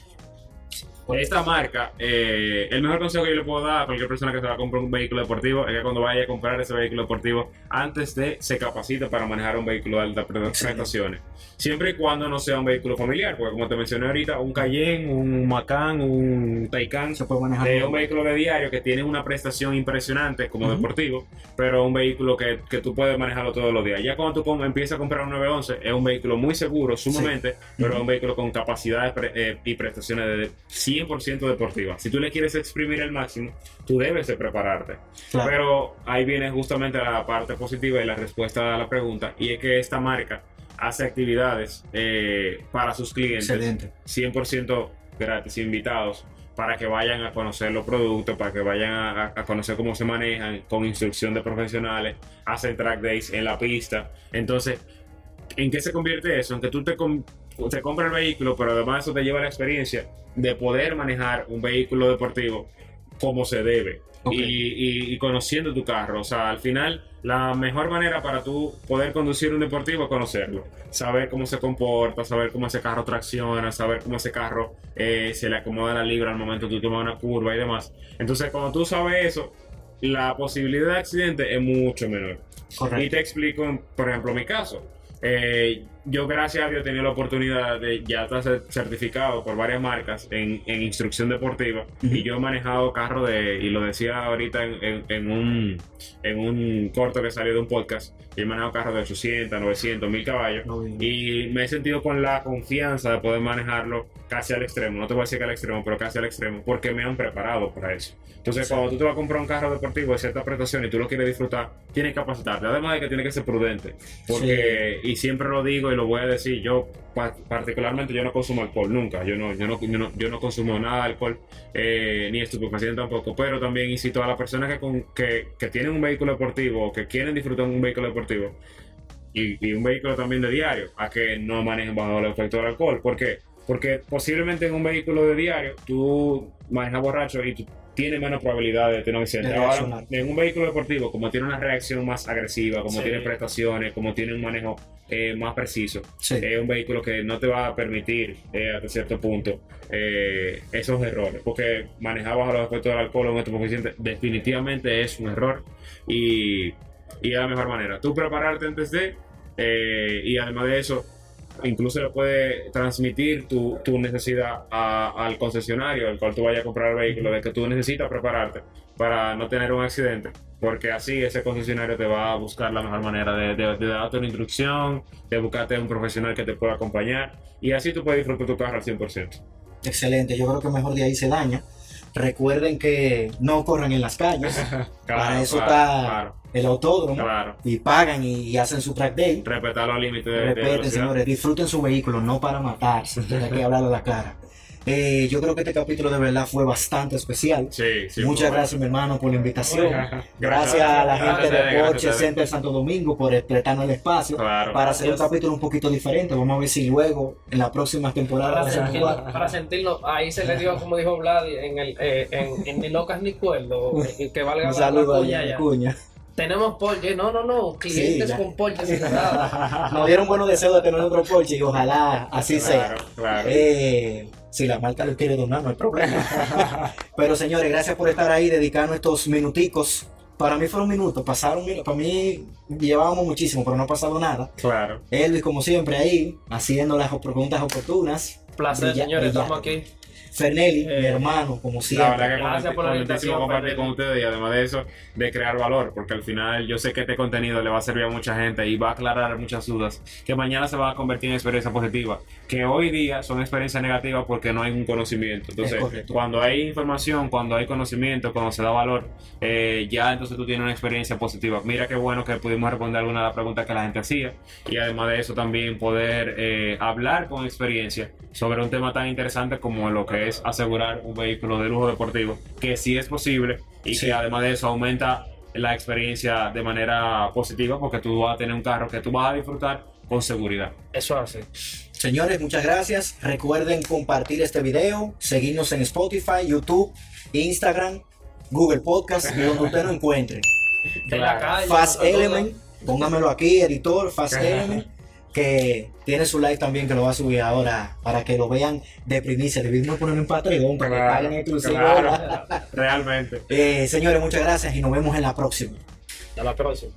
Esta marca, eh, el mejor consejo que yo le puedo dar a cualquier persona que se va a comprar un vehículo deportivo es que cuando vaya a comprar ese vehículo deportivo, antes de se capacite para manejar un vehículo de altas prestaciones. Siempre y cuando no sea un vehículo familiar, porque como te mencioné ahorita, un Cayenne, un Macan, un Taycan, Se puede manejar. de un vehículo de diario que tiene una prestación impresionante como deportivo, pero un vehículo que, que tú puedes manejarlo todos los días. Ya cuando tú empiezas a comprar un 911, es un vehículo muy seguro, sumamente, pero es un vehículo con capacidades pre- eh, y prestaciones de 100% deportivas. Si tú le quieres exprimir el máximo, tú debes de prepararte. Claro. Pero ahí viene justamente la parte positiva y la respuesta a la pregunta, y es que esta marca hace actividades eh, para sus clientes Excelente. 100% gratis, invitados, para que vayan a conocer los productos, para que vayan a, a conocer cómo se manejan con instrucción de profesionales, hacen track days en la pista. Entonces, ¿en qué se convierte eso? En que tú te, com- te compras el vehículo, pero además eso te lleva la experiencia de poder manejar un vehículo deportivo como se debe. Y, y- y conociendo tu carro. O sea, al final, la mejor manera para tú poder conducir un deportivo es conocerlo. Saber cómo se comporta, saber cómo ese carro tracciona, saber cómo ese carro eh, se le acomoda la libra al momento que tú tomas una curva y demás. Entonces, cuando tú sabes eso, la posibilidad de accidente es mucho menor. Y te explico, por ejemplo, mi caso. Eh, yo, gracias a Dios, he tenido la oportunidad de ya estar cer- certificado por varias marcas en, en instrucción deportiva. Ujú. Y yo he manejado carro de, y lo decía ahorita en, en- en un, en un corto que salió de un podcast, y he manejado carros de 800, 900, 1000 caballos. Y me he sentido con la confianza de poder manejarlo casi al extremo. No te voy a decir que al extremo, pero casi al extremo, porque me han preparado para eso. Entonces, Sí. cuando tú te vas a comprar un carro deportivo de cierta prestación y tú lo quieres disfrutar, tienes que capacitarte. Además de que tienes que ser prudente. Porque, y siempre lo digo y lo voy a decir, yo pa- particularmente yo no consumo alcohol nunca. Yo no, yo no, yo no, consumo nada de alcohol, eh, ni estupefaciente tampoco. Pero también incito a las personas que, que, que tienen un vehículo deportivo o que quieren disfrutar un vehículo deportivo y, y un vehículo también de diario a que no manejen bajo el efecto del alcohol. ¿Por qué? Porque posiblemente en un vehículo de diario tú manejas borracho y tú tienes menos probabilidad de tener un accidente. De Ahora, en un vehículo deportivo, como tiene una reacción más agresiva, como Sí. tiene prestaciones, como tiene un manejo eh, más preciso, Sí. es un vehículo que no te va a permitir eh, hasta cierto punto eh, esos errores. Porque manejar bajo los efectos del alcohol o un estupefaciente definitivamente es un error y, y es la mejor manera. Tú prepararte antes de eh, y además de eso incluso le puede transmitir tu, tu necesidad a- al concesionario al cual tú vayas a comprar el vehículo de que tú necesitas prepararte para no tener un accidente porque así ese concesionario te va a buscar la mejor manera de, de- de darte una instrucción de buscarte un profesional que te pueda acompañar y así tú puedes disfrutar tu carro al 100% Excelente. Yo creo que mejor de ahí se daña. Recuerden que no corran en las calles. Para eso claro, está claro, el autódromo. claro. Y pagan y, y hacen su track day. respetar los límites de, de Respeten, velocidad. señores, disfruten su vehículo, no para matarse, hay que hablarlo a la cara. Eh, yo creo que este capítulo de verdad fue bastante especial. sí, sí, Muchas gracias, mi hermano, por la invitación. Gracias a la gente Gracias, de Porsche. Center Santo Domingo por prestarnos el espacio Claro. para hacer un capítulo un poquito diferente. Vamos a ver si luego, en la próxima temporada, Para igual. para sentirlo, ahí se le dio, como dijo Vlad, en, el, eh, en, en Ni Locas Ni Cuerdo, que valga Un la- saludo la a cuña ya. Cuña. Tenemos Porsche, no, no, no, clientes ya. con Porsche cerrados. Nos dieron buenos deseos de tener otro Porsche y ojalá así sea. Claro, claro. Eh, si la marca lo quiere donar, no hay problema. Pero señores, gracias por estar ahí, dedicarnos estos minuticos. Para mí fueron minutos, pasaron minutos. Para mí llevábamos muchísimo, pero no ha pasado nada. claro. Elvis, como siempre, ahí, haciendo las preguntas oportunas. Placer, Brilla- señores, brillante. estamos aquí. Fernelli, mi Eh, hermano, como La siempre. verdad que Gracias por la invitación, compartir con ustedes y además de eso, de crear valor, porque al final yo sé que este contenido le va a servir a mucha gente y va a aclarar muchas dudas que mañana se van a convertir en experiencias positivas, que hoy día son experiencias negativas porque no hay un conocimiento. Entonces, cuando hay información, cuando hay conocimiento, cuando se da valor, eh, ya entonces tú tienes una experiencia positiva. Mira qué bueno que pudimos responder algunas de las preguntas que la gente hacía y además de eso también poder eh, hablar con experiencia sobre un tema tan interesante como lo que es asegurar un vehículo de lujo deportivo, que sí es posible y Sí. que además de eso aumenta la experiencia de manera positiva porque tú vas a tener un carro que tú vas a disfrutar con seguridad. Eso hace. Señores, muchas gracias. Recuerden compartir este video, seguirnos en Spotify, YouTube, Instagram, Google Podcast y donde usted lo encuentre. En la calle. Fast. Element, póngamelo aquí, editor, Fast Element, que tiene su like también que lo va a subir ahora para que lo vean de primicia. Debimos poner en Patreon para que paguen exclusivo. claro. realmente. Eh, señores, muchas gracias y nos vemos en la próxima. Hasta la próxima.